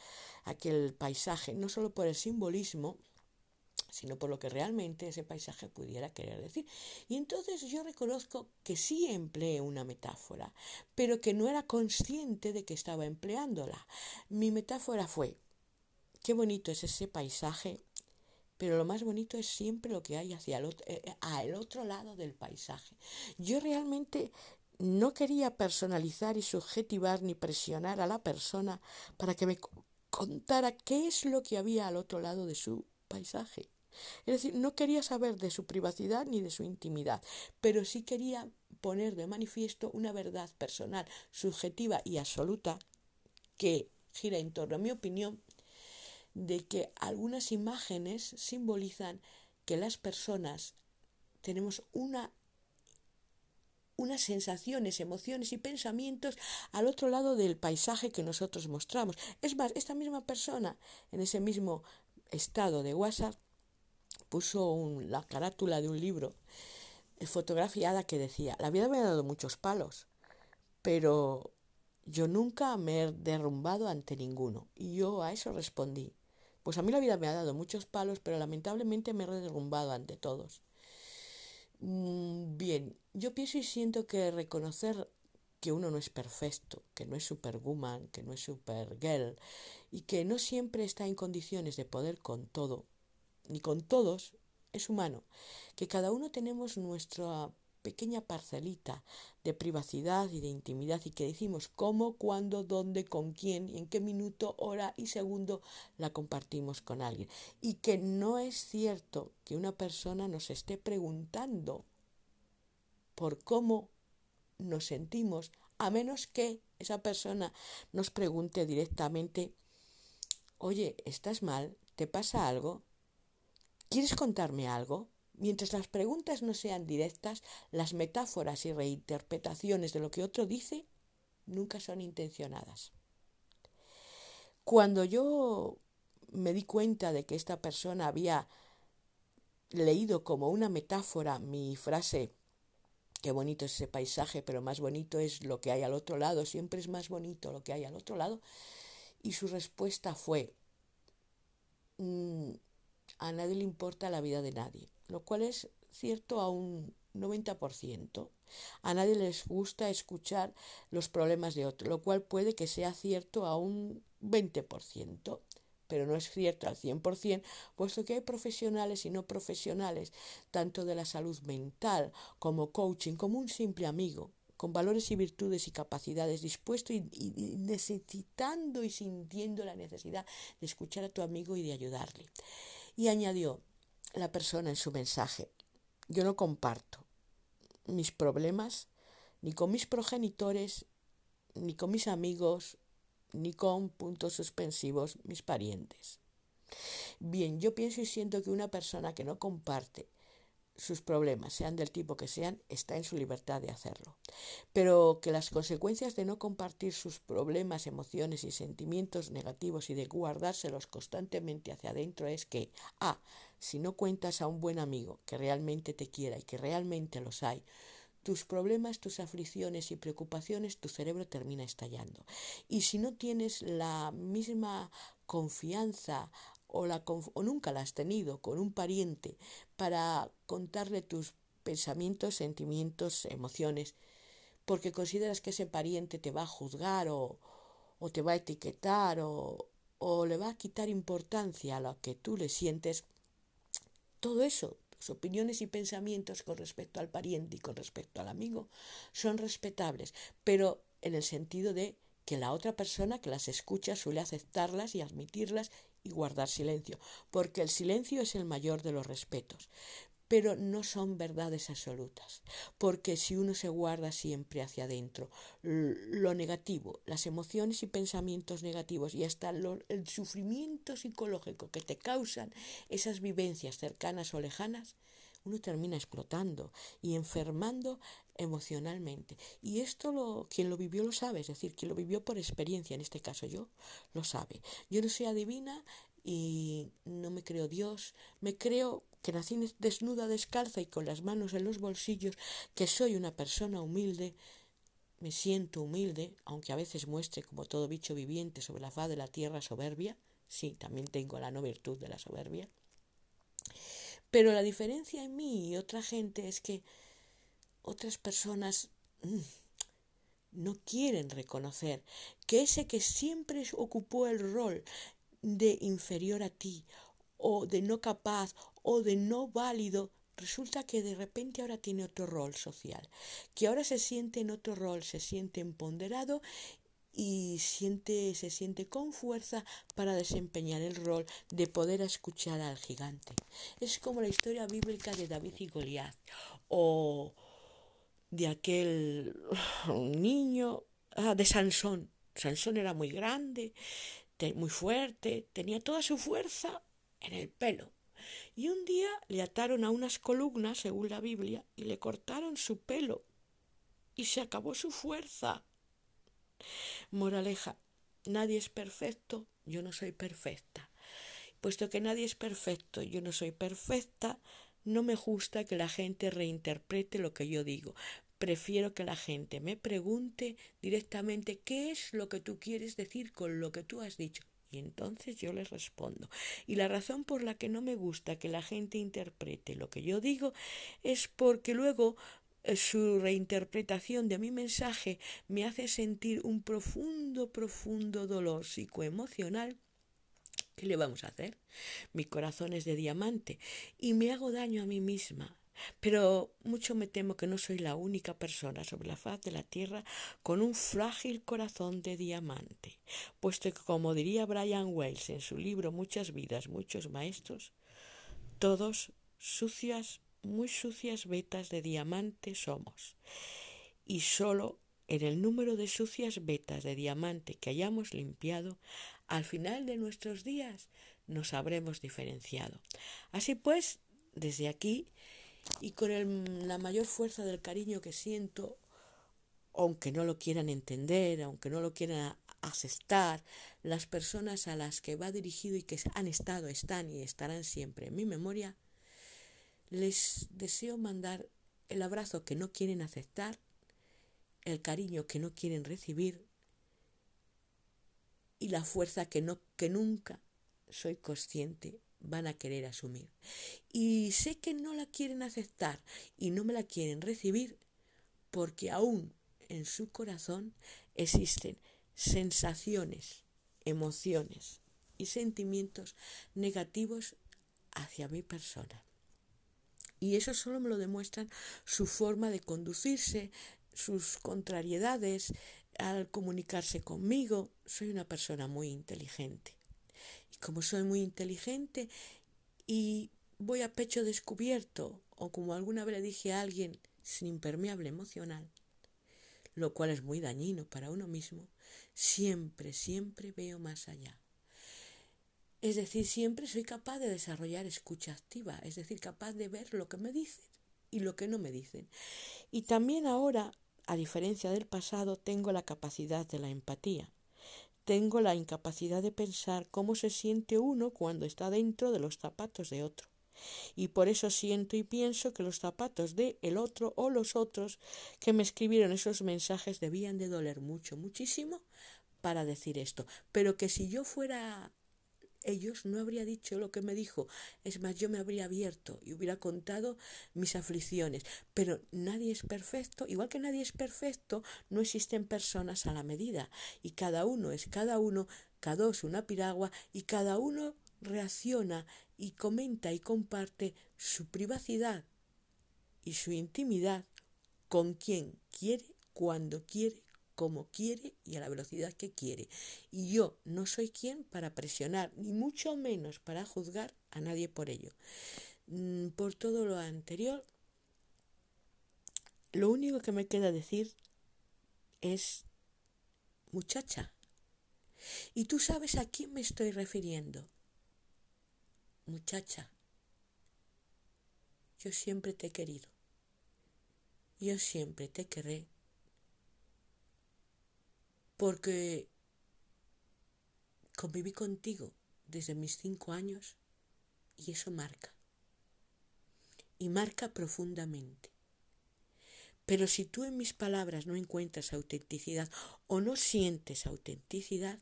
aquel paisaje, no solo por el simbolismo, sino por lo que realmente ese paisaje pudiera querer decir. Y entonces yo reconozco que sí empleé una metáfora, pero que no era consciente de que estaba empleándola. Mi metáfora fue, qué bonito es ese paisaje pero lo más bonito es siempre lo que hay hacia el otro, eh, eh, otro lado del paisaje. Yo realmente no quería personalizar y subjetivar ni presionar a la persona para que me contara qué es lo que había al otro lado de su paisaje. Es decir, no quería saber de su privacidad ni de su intimidad, pero sí quería poner de manifiesto una verdad personal, subjetiva y absoluta que gira en torno a mi opinión de que algunas imágenes simbolizan que las personas tenemos una unas sensaciones, emociones y pensamientos al otro lado del paisaje que nosotros mostramos. Es más, esta misma persona, en ese mismo estado de WhatsApp, puso la carátula de un libro eh, fotografiada que decía, la vida me ha dado muchos palos, pero yo nunca me he derrumbado ante ninguno. Y yo a eso respondí, pues a mí la vida me ha dado muchos palos, pero lamentablemente me he derrumbado ante todos. Mm, bien, yo pienso y siento que reconocer que uno no es perfecto, que no es superwoman, que no es supergirl y que no siempre está en condiciones de poder con todo, ni con todos, es humano, que cada uno tenemos nuestra pequeña parcelita de privacidad y de intimidad y que decimos cómo, cuándo, dónde, con quién y en qué minuto, hora y segundo la compartimos con alguien. Y que no es cierto que una persona nos esté preguntando por cómo nos sentimos, a menos que esa persona nos pregunte directamente, oye, ¿estás mal? ¿Te pasa algo? ¿Quieres contarme algo? Mientras las preguntas no sean directas, las metáforas y reinterpretaciones de lo que otro dice nunca son intencionadas. Cuando yo me di cuenta de que esta persona había leído como una metáfora mi frase, qué bonito es ese paisaje, pero más bonito es lo que hay al otro lado, siempre es más bonito lo que hay al otro lado, y su respuesta fue, mm, a nadie le importa la vida de nadie lo cual es cierto a un 90%. A nadie les gusta escuchar los problemas de otro, lo cual puede que sea cierto a un 20%, pero no es cierto al 100%, puesto que hay profesionales y no profesionales, tanto de la salud mental como coaching, como un simple amigo, con valores y virtudes y capacidades, dispuesto y, y, necesitando y sintiendo la necesidad de escuchar a tu amigo y de ayudarle. Y añadió, la persona en su mensaje. Yo no comparto mis problemas ni con mis progenitores, ni con mis amigos, ni con puntos suspensivos mis parientes. Bien, yo pienso y siento que una persona que no comparte sus problemas, sean del tipo que sean, está en su libertad de hacerlo. Pero que las consecuencias de no compartir sus problemas, emociones y sentimientos negativos y de guardárselos constantemente hacia adentro es que, a, si no cuentas a un buen amigo que realmente te quiera y que realmente los hay, tus problemas, tus aflicciones y preocupaciones, tu cerebro termina estallando. Y si no tienes la misma confianza o, la, o nunca la has tenido con un pariente para contarle tus pensamientos, sentimientos, emociones, porque consideras que ese pariente te va a juzgar o, o te va a etiquetar o, o le va a quitar importancia a lo que tú le sientes, todo eso, tus opiniones y pensamientos con respecto al pariente y con respecto al amigo, son respetables, pero en el sentido de que la otra persona que las escucha suele aceptarlas y admitirlas y guardar silencio, porque el silencio es el mayor de los respetos. Pero no son verdades absolutas, porque si uno se guarda siempre hacia adentro lo negativo, las emociones y pensamientos negativos y hasta el sufrimiento psicológico que te causan esas vivencias cercanas o lejanas, uno termina explotando y enfermando emocionalmente. Y esto lo, quien lo vivió lo sabe, es decir, quien lo vivió por experiencia, en este caso yo, lo sabe. Yo no soy adivina y no me creo Dios, me creo que nací desnuda, descalza y con las manos en los bolsillos, que soy una persona humilde, me siento humilde, aunque a veces muestre como todo bicho viviente sobre la faz de la tierra soberbia, sí, también tengo la no virtud de la soberbia. Pero la diferencia en mí y otra gente es que otras personas mm, no quieren reconocer que ese que siempre ocupó el rol de inferior a ti o de no capaz o de no válido, resulta que de repente ahora tiene otro rol social, que ahora se siente en otro rol, se siente empoderado y siente, se siente con fuerza para desempeñar el rol de poder escuchar al gigante. Es como la historia bíblica de David y Goliat o de aquel niño ah, de Sansón. Sansón era muy grande, muy fuerte, tenía toda su fuerza en el pelo. Y un día le ataron a unas columnas, según la Biblia, y le cortaron su pelo. Y se acabó su fuerza. Moraleja, nadie es perfecto, yo no soy perfecta. Puesto que nadie es perfecto, yo no soy perfecta, no me gusta que la gente reinterprete lo que yo digo. Prefiero que la gente me pregunte directamente qué es lo que tú quieres decir con lo que tú has dicho. Y entonces yo les respondo. Y la razón por la que no me gusta que la gente interprete lo que yo digo es porque luego eh, su reinterpretación de mi mensaje me hace sentir un profundo, profundo dolor psicoemocional. ¿Qué le vamos a hacer? Mi corazón es de diamante y me hago daño a mí misma. Pero mucho me temo que no soy la única persona sobre la faz de la tierra con un frágil corazón de diamante, puesto que, como diría Brian Wells en su libro Muchas vidas, muchos maestros, todos sucias, muy sucias vetas de diamante somos. Y sólo en el número de sucias vetas de diamante que hayamos limpiado, al final de nuestros días nos habremos diferenciado. Así pues, desde aquí y con la mayor fuerza del cariño que siento, aunque no lo quieran entender, aunque no lo quieran aceptar, las personas a las que va dirigido y que han estado, están y estarán siempre en mi memoria, les deseo mandar el abrazo que no quieren aceptar, el cariño que no quieren recibir y la fuerza que no que nunca soy consciente van a querer asumir. Y sé que no la quieren aceptar y no me la quieren recibir porque aún en su corazón existen sensaciones, emociones y sentimientos negativos hacia mi persona. Y eso solo me lo demuestran su forma de conducirse, sus contrariedades al comunicarse conmigo. Soy una persona muy inteligente como soy muy inteligente y voy a pecho descubierto, o como alguna vez le dije a alguien, sin impermeable emocional, lo cual es muy dañino para uno mismo, siempre, siempre veo más allá. Es decir, siempre soy capaz de desarrollar escucha activa, es decir, capaz de ver lo que me dicen y lo que no me dicen. Y también ahora, a diferencia del pasado, tengo la capacidad de la empatía. Tengo la incapacidad de pensar cómo se siente uno cuando está dentro de los zapatos de otro. Y por eso siento y pienso que los zapatos de el otro o los otros que me escribieron esos mensajes debían de doler mucho, muchísimo para decir esto. Pero que si yo fuera ellos no habría dicho lo que me dijo. Es más, yo me habría abierto y hubiera contado mis aflicciones. Pero nadie es perfecto. Igual que nadie es perfecto, no existen personas a la medida. Y cada uno es cada uno, cada dos una piragua, y cada uno reacciona y comenta y comparte su privacidad y su intimidad con quien quiere, cuando quiere como quiere y a la velocidad que quiere. Y yo no soy quien para presionar, ni mucho menos para juzgar a nadie por ello. Mm, por todo lo anterior, lo único que me queda decir es, muchacha, y tú sabes a quién me estoy refiriendo. Muchacha, yo siempre te he querido. Yo siempre te querré porque conviví contigo desde mis cinco años y eso marca. Y marca profundamente. Pero si tú en mis palabras no encuentras autenticidad o no sientes autenticidad,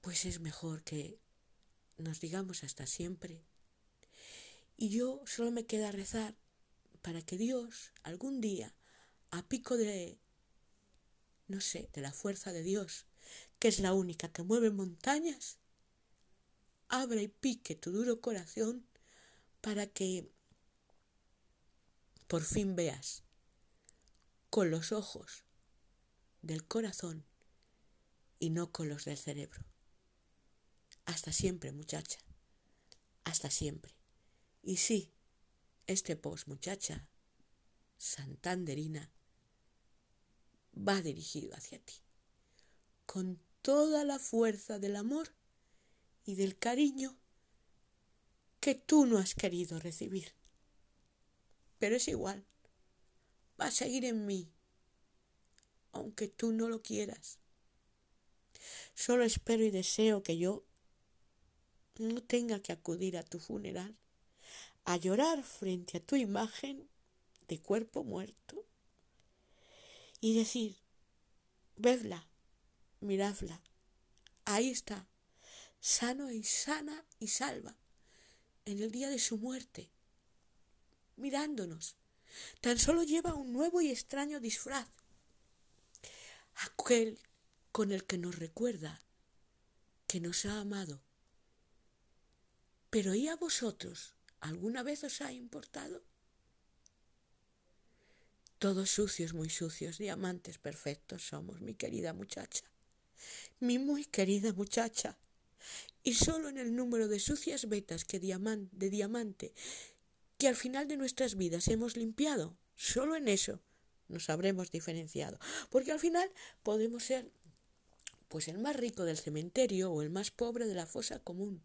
pues es mejor que nos digamos hasta siempre. Y yo solo me queda rezar para que Dios algún día, a pico de no sé, de la fuerza de Dios, que es la única que mueve montañas, abra y pique tu duro corazón para que por fin veas con los ojos del corazón y no con los del cerebro. Hasta siempre, muchacha. Hasta siempre. Y sí, este post, muchacha, santanderina, va dirigido hacia ti, con toda la fuerza del amor y del cariño que tú no has querido recibir. Pero es igual, va a seguir en mí, aunque tú no lo quieras. Solo espero y deseo que yo no tenga que acudir a tu funeral a llorar frente a tu imagen de cuerpo muerto y decir, vedla, miradla, ahí está, sano y sana y salva, en el día de su muerte, mirándonos. Tan solo lleva un nuevo y extraño disfraz, aquel con el que nos recuerda que nos ha amado. Pero ¿y a vosotros? ¿Alguna vez os ha importado? Todos sucios, muy sucios, diamantes perfectos somos, mi querida muchacha, mi muy querida muchacha. Y solo en el número de sucias vetas que de diamante que al final de nuestras vidas hemos limpiado, solo en eso nos habremos diferenciado. Porque al final podemos ser pues el más rico del cementerio o el más pobre de la fosa común.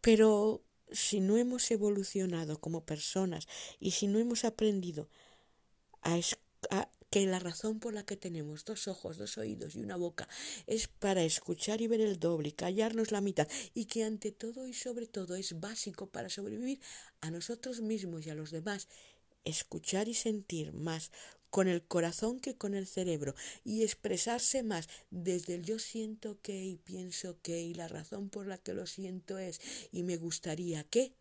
Pero si no hemos evolucionado como personas y si no hemos aprendido a, que la razón por la que tenemos dos ojos, dos oídos y una boca es para escuchar y ver el doble y callarnos la mitad y que ante todo y sobre todo es básico para sobrevivir a nosotros mismos y a los demás, escuchar y sentir más con el corazón que con el cerebro y expresarse más desde el yo siento que y pienso que y la razón por la que lo siento es y me gustaría que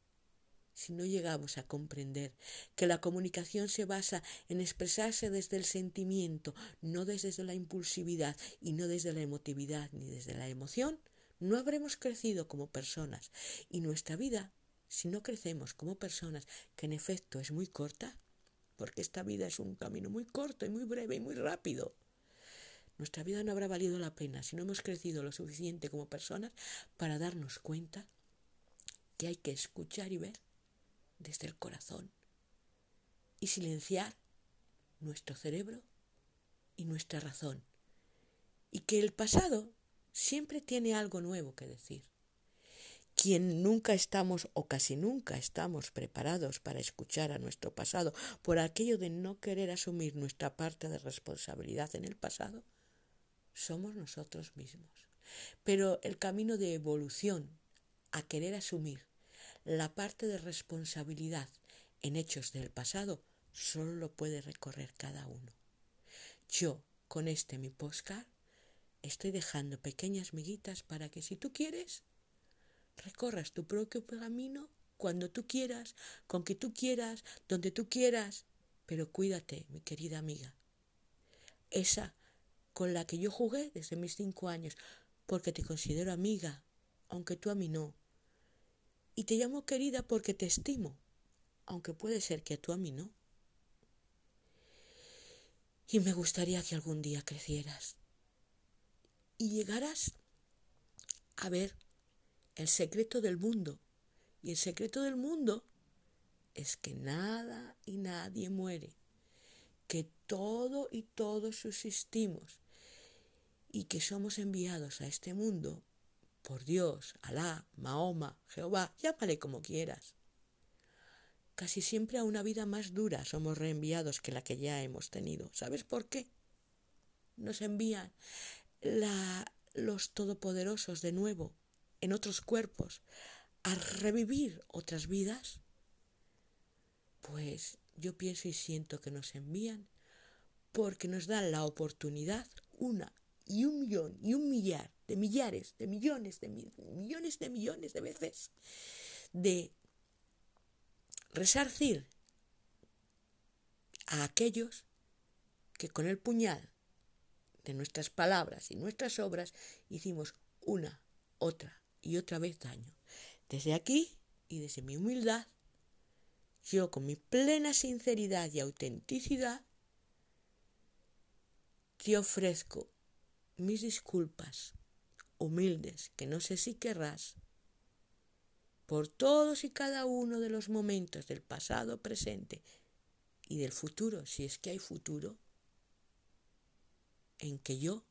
si no llegamos a comprender que la comunicación se basa en expresarse desde el sentimiento, no desde la impulsividad y no desde la emotividad ni desde la emoción, no habremos crecido como personas y nuestra vida, si no crecemos como personas, que en efecto es muy corta, porque esta vida es un camino muy corto y muy breve y muy rápido. Nuestra vida no habrá valido la pena si no hemos crecido lo suficiente como personas para darnos cuenta que hay que escuchar y ver desde el corazón y silenciar nuestro cerebro y nuestra razón. Y que el pasado siempre tiene algo nuevo que decir. Quien nunca estamos o casi nunca estamos preparados para escuchar a nuestro pasado por aquello de no querer asumir nuestra parte de responsabilidad en el pasado, somos nosotros mismos. Pero el camino de evolución a querer asumir la parte de responsabilidad en hechos del pasado solo lo puede recorrer cada uno. Yo, con este mi postcard, estoy dejando pequeñas miguitas para que si tú quieres, recorras tu propio camino cuando tú quieras, con que tú quieras, donde tú quieras, pero cuídate, mi querida amiga. Esa con la que yo jugué desde mis cinco años, porque te considero amiga, aunque tú a mí no, y te llamo querida porque te estimo, aunque puede ser que tú a mí no. Y me gustaría que algún día crecieras y llegaras a ver el secreto del mundo. Y el secreto del mundo es que nada y nadie muere, que todo y todos subsistimos y que somos enviados a este mundo por Dios, Alá, Mahoma, Jehová, llámale como quieras. Casi siempre a una vida más dura somos reenviados que la que ya hemos tenido. ¿Sabes por qué? Nos envían la, los todopoderosos de nuevo en otros cuerpos a revivir otras vidas. Pues yo pienso y siento que nos envían porque nos dan la oportunidad una y un millón y un millar de millares, de millones, de millones de millones de veces de resarcir a aquellos que con el puñal de nuestras palabras y nuestras obras hicimos una, otra y otra vez daño. Desde aquí y desde mi humildad, yo con mi plena sinceridad y autenticidad te ofrezco mis disculpas humildes que no sé si querrás por todos y cada uno de los momentos del pasado, presente y del futuro, si es que hay futuro, en que yo,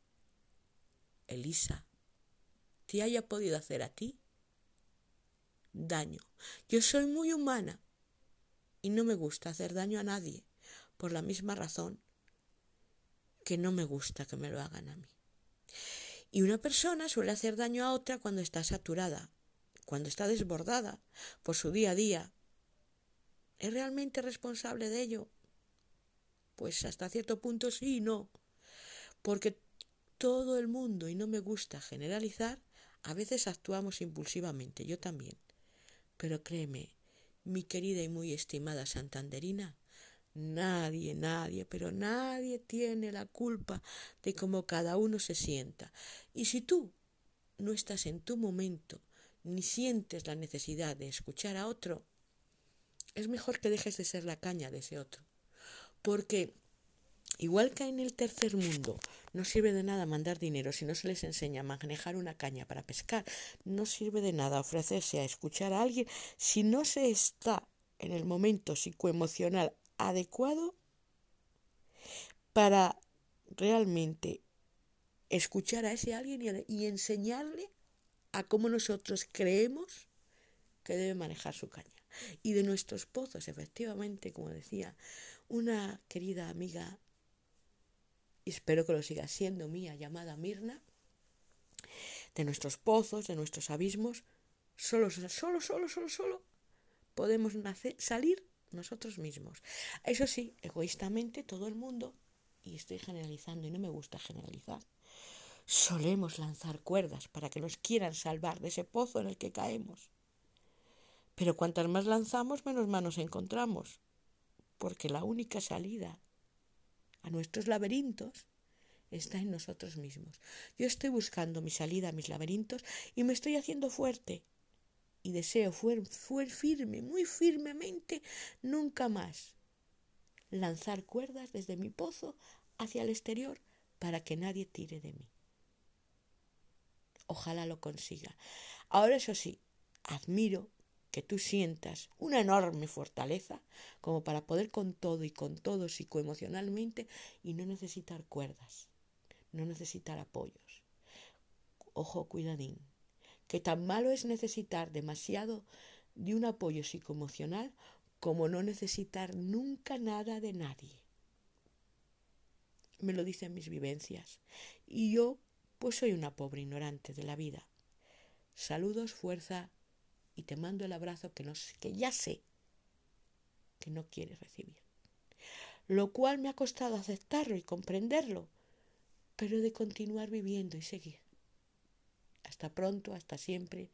Elisa, te haya podido hacer a ti daño. Yo soy muy humana y no me gusta hacer daño a nadie, por la misma razón que no me gusta que me lo hagan a mí. Y una persona suele hacer daño a otra cuando está saturada, cuando está desbordada por su día a día. ¿Es realmente responsable de ello? Pues hasta cierto punto sí y no. Porque todo el mundo, y no me gusta generalizar, a veces actuamos impulsivamente, yo también. Pero créeme, mi querida y muy estimada Santanderina, Nadie, nadie, pero nadie tiene la culpa de cómo cada uno se sienta. Y si tú no estás en tu momento ni sientes la necesidad de escuchar a otro, es mejor que dejes de ser la caña de ese otro. Porque igual que en el tercer mundo no sirve de nada mandar dinero si no se les enseña a manejar una caña para pescar, no sirve de nada ofrecerse a escuchar a alguien si no se está en el momento psicoemocional adecuado para realmente escuchar a ese alguien y, enseñarle a cómo nosotros creemos que debe manejar su caña. Y de nuestros pozos, efectivamente, como decía una querida amiga, y espero que lo siga siendo mía, llamada Mirna, de nuestros pozos, de nuestros abismos, solo, solo, solo, solo, solo podemos nacer, salir nosotros mismos. Eso sí, egoístamente todo el mundo, y estoy generalizando y no me gusta generalizar, solemos lanzar cuerdas para que nos quieran salvar de ese pozo en el que caemos. Pero cuantas más lanzamos, menos manos encontramos, porque la única salida a nuestros laberintos está en nosotros mismos. Yo estoy buscando mi salida a mis laberintos y me estoy haciendo fuerte, y deseo fue, fue firme, muy firmemente, nunca más lanzar cuerdas desde mi pozo hacia el exterior para que nadie tire de mí. Ojalá lo consiga. Ahora eso sí, admiro que tú sientas una enorme fortaleza como para poder con todo y con todo psicoemocionalmente y no necesitar cuerdas, no necesitar apoyos. Ojo, cuidadín, que tan malo es necesitar demasiado de un apoyo psicoemocional como no necesitar nunca nada de nadie. Me lo dicen mis vivencias. Y yo, pues soy una pobre ignorante de la vida. Saludos, fuerza, y te mando el abrazo que, no, que ya sé que no quieres recibir. Lo cual me ha costado aceptarlo y comprenderlo, pero de continuar viviendo y seguir. Hasta pronto, hasta siempre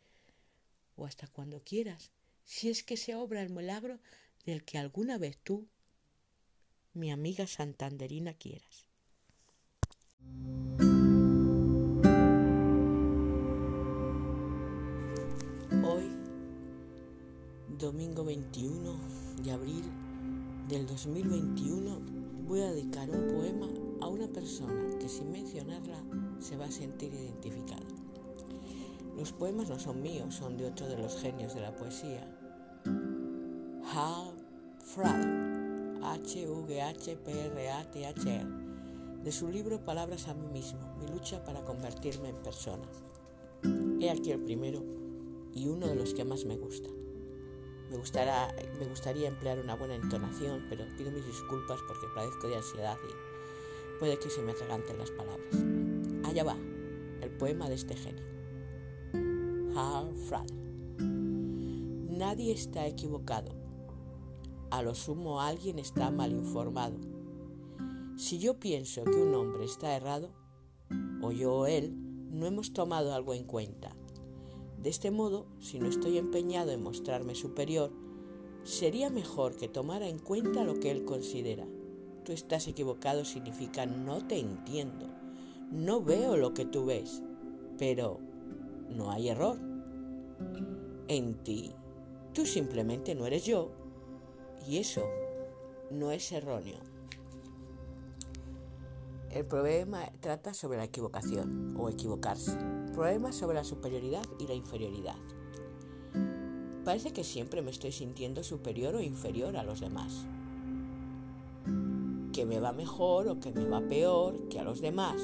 o hasta cuando quieras, si es que se obra el milagro del que alguna vez tú, mi amiga santanderina, quieras. Hoy, domingo 21 de abril del 2021, voy a dedicar un poema a una persona que sin mencionarla se va a sentir identificada. Los poemas no son míos, son de otro de los genios de la poesía. Hal Frader, H-V-H-P-R-A-T-H-R, de su libro Palabras a mí mismo, mi lucha para convertirme en persona. He aquí el primero y uno de los que más me gusta. Me, me gustaría emplear una buena entonación, pero pido mis disculpas porque padezco de ansiedad y puede que se me atraganten las palabras. Allá va, el poema de este genio. Nadie está equivocado. A lo sumo alguien está mal informado. Si yo pienso que un hombre está errado, o yo o él, no hemos tomado algo en cuenta. De este modo, si no estoy empeñado en mostrarme superior, sería mejor que tomara en cuenta lo que él considera. Tú estás equivocado significa no te entiendo, no veo lo que tú ves, pero no hay error. En ti, tú simplemente no eres yo y eso no es erróneo. El problema trata sobre la equivocación o equivocarse. Problema sobre la superioridad y la inferioridad. Parece que siempre me estoy sintiendo superior o inferior a los demás. Que me va mejor o que me va peor que a los demás.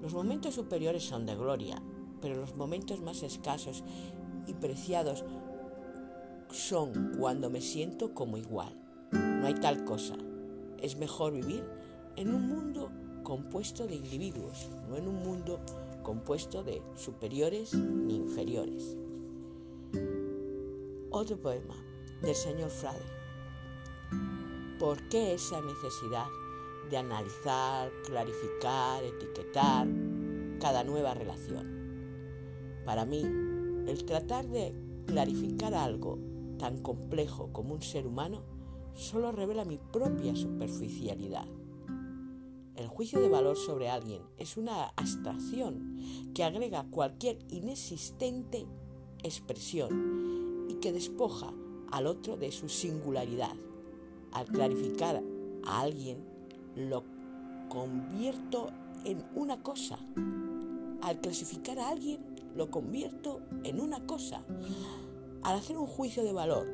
Los momentos superiores son de gloria, pero los momentos más escasos y preciados son cuando me siento como igual. No hay tal cosa. Es mejor vivir en un mundo compuesto de individuos, no en un mundo compuesto de superiores ni inferiores. Otro poema del señor Frade. ¿Por qué esa necesidad de analizar, clarificar, etiquetar cada nueva relación? Para mí, el tratar de clarificar algo tan complejo como un ser humano solo revela mi propia superficialidad. El juicio de valor sobre alguien es una abstracción que agrega cualquier inexistente expresión y que despoja al otro de su singularidad. Al clarificar a alguien, lo convierto en una cosa. Al clasificar a alguien, lo convierto en una cosa. Al hacer un juicio de valor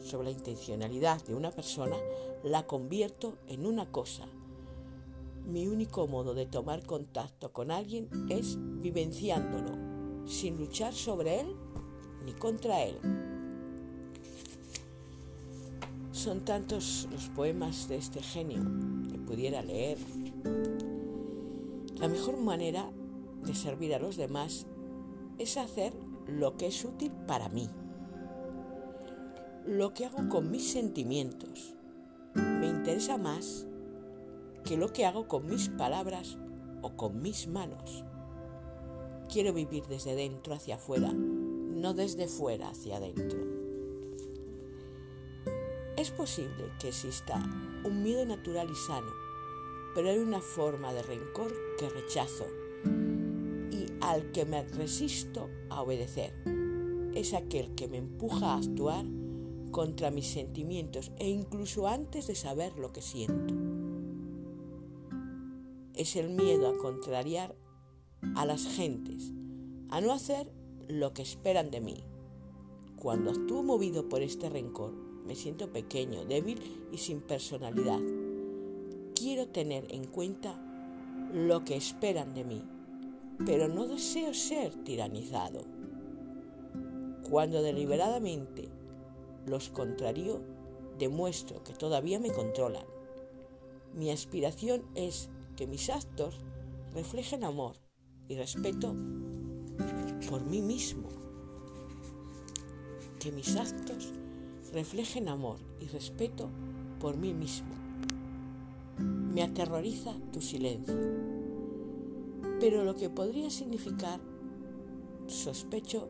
sobre la intencionalidad de una persona, la convierto en una cosa. Mi único modo de tomar contacto con alguien es vivenciándolo, sin luchar sobre él ni contra él. Son tantos los poemas de este genio que pudiera leer. La mejor manera de servir a los demás es hacer lo que es útil para mí lo que hago con mis sentimientos me interesa más que lo que hago con mis palabras o con mis manos. Quiero vivir desde dentro hacia afuera, no desde fuera hacia adentro. Es posible que exista un miedo natural y sano, pero hay una forma de rencor que rechazo al que me resisto a obedecer. Es aquel que me empuja a actuar contra mis sentimientos e incluso antes de saber lo que siento. Es el miedo a contrariar a las gentes, a no hacer lo que esperan de mí. Cuando actúo movido por este rencor, me siento pequeño, débil y sin personalidad. Quiero tener en cuenta lo que esperan de mí, pero no deseo ser tiranizado. Cuando deliberadamente los contrario, demuestro que todavía me controlan. Mi aspiración es que mis actos reflejen amor y respeto por mí mismo. Que mis actos reflejen amor y respeto por mí mismo. Me aterroriza tu silencio. Pero lo que podría significar, sospecho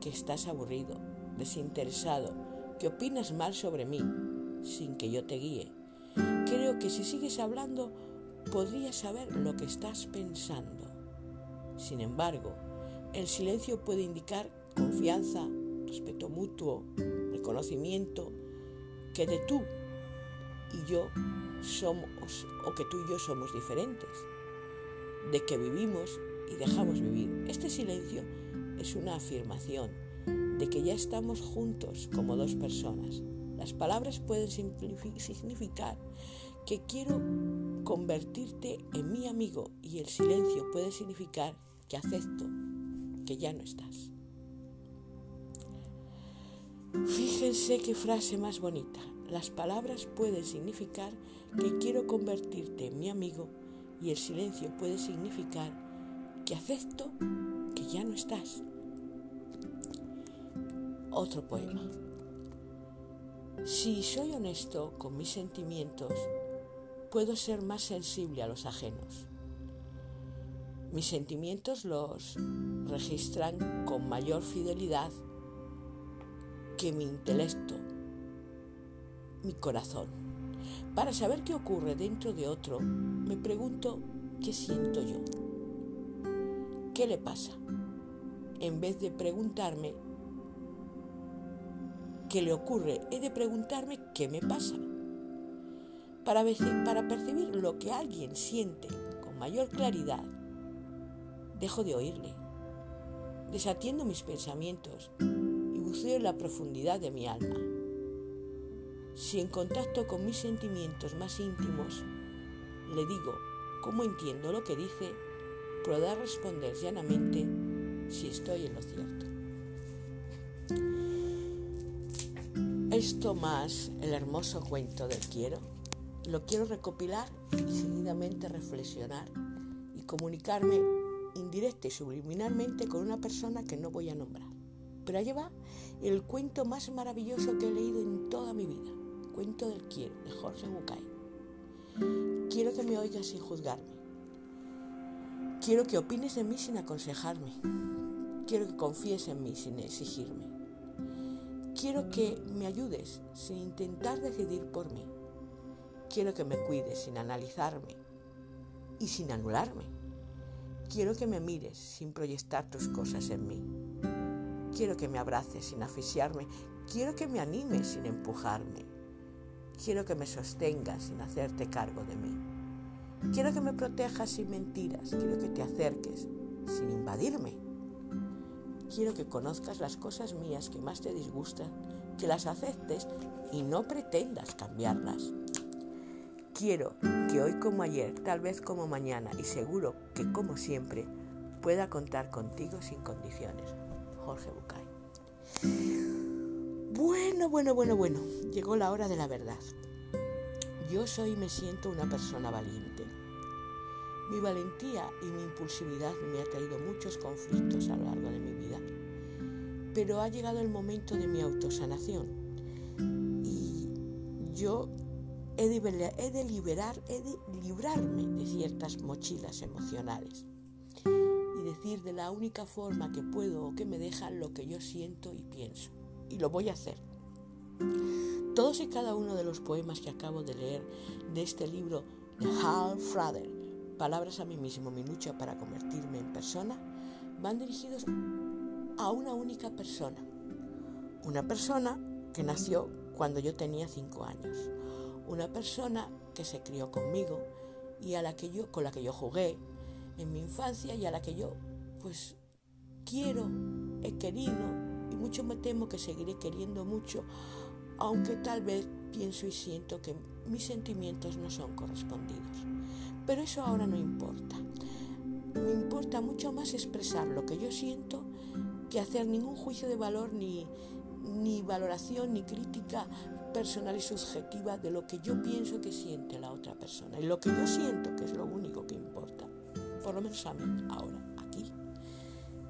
que estás aburrido, desinteresado, que opinas mal sobre mí sin que yo te guíe. Creo que si sigues hablando podrías saber lo que estás pensando. Sin embargo, el silencio puede indicar confianza, respeto mutuo, reconocimiento, que de tú y yo somos o que tú y yo somos diferentes, de que vivimos y dejamos vivir. Este silencio es una afirmación de que ya estamos juntos como dos personas. Las palabras pueden significar que quiero convertirte en mi amigo y el silencio puede significar que acepto que ya no estás. Fíjense qué frase más bonita. Las palabras pueden significar que quiero convertirte en mi amigo y el silencio puede significar que acepto que ya no estás otro poema. Si soy honesto con mis sentimientos, puedo ser más sensible a los ajenos. Mis sentimientos los registran con mayor fidelidad que mi intelecto, mi corazón. Para saber qué ocurre dentro de otro, me pregunto qué siento yo. ¿Qué le pasa? En vez de preguntarme qué le ocurre, he de preguntarme qué me pasa. Para, para percibir lo que alguien siente con mayor claridad, dejo de oírle, desatiendo mis pensamientos y buceo en la profundidad de mi alma. Si en contacto con mis sentimientos más íntimos le digo cómo entiendo lo que dice, podrá responder llanamente si estoy en lo cierto. Esto más el hermoso cuento del quiero, lo quiero recopilar y seguidamente reflexionar y comunicarme indirecta y subliminalmente con una persona que no voy a nombrar. Pero allí va el cuento más maravilloso que he leído en toda mi vida, Cuento del Quiero, de Jorge Bucay. Quiero que me oigas sin juzgarme. Quiero que opines de mí sin aconsejarme. Quiero que confíes en mí sin exigirme. Quiero que me ayudes sin intentar decidir por mí. Quiero que me cuides sin analizarme y sin anularme. Quiero que me mires sin proyectar tus cosas en mí. Quiero que me abraces sin asfixiarme. Quiero que me animes sin empujarme. Quiero que me sostengas sin hacerte cargo de mí. Quiero que me protejas sin mentiras. Quiero que te acerques sin invadirme. Quiero que conozcas las cosas mías que más te disgustan, que las aceptes y no pretendas cambiarlas. Quiero que hoy como ayer, tal vez como mañana y seguro que como siempre, pueda contar contigo sin condiciones. Jorge Bucay. Bueno, bueno, bueno, bueno, llegó la hora de la verdad. Yo soy y me siento una persona valiente. Mi valentía y mi impulsividad me ha traído muchos conflictos a lo largo de mi vida, pero ha llegado el momento de mi autosanación y yo he de, liberar, he de librarme de ciertas mochilas emocionales y decir de la única forma que puedo o que me deja lo que yo siento y pienso. Y lo voy a hacer. Todos y cada uno de los poemas que acabo de leer de este libro de Hal Frader, Palabras a mí mismo, mi lucha para convertirme en persona, van dirigidos a una única persona. Una persona que nació cuando yo tenía cinco años una persona que se crió conmigo y a la que yo, con la que yo jugué en mi infancia y a la que yo pues quiero, he querido mucho me temo que seguiré queriendo mucho, aunque tal vez pienso y siento que mis sentimientos no son correspondidos. Pero eso ahora no importa. Me importa mucho más expresar lo que yo siento que hacer ningún juicio de valor ni, ni valoración ni crítica personal y subjetiva de lo que yo pienso que siente la otra persona. Y lo que yo siento, que es lo único que importa, por lo menos a mí, ahora, aquí,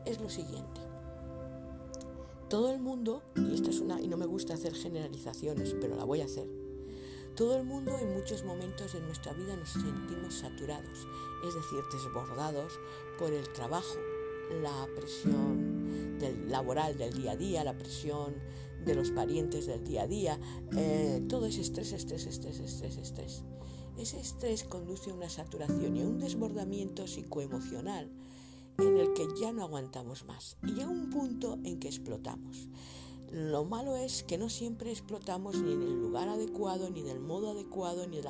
es lo siguiente. Todo el mundo, y esta es una, y no me gusta hacer generalizaciones, pero la voy a hacer. Todo el mundo en muchos momentos de nuestra vida nos sentimos saturados, es decir, desbordados por el trabajo, la presión del laboral del día a día, la presión de los parientes del día a día, eh, todo ese estrés, estrés, estrés, estrés, estrés. Ese estrés conduce a una saturación y a un desbordamiento psicoemocional en el que ya no aguantamos más y a un punto en que explotamos. Lo malo es que no siempre explotamos ni en el lugar adecuado, ni del modo adecuado, ni,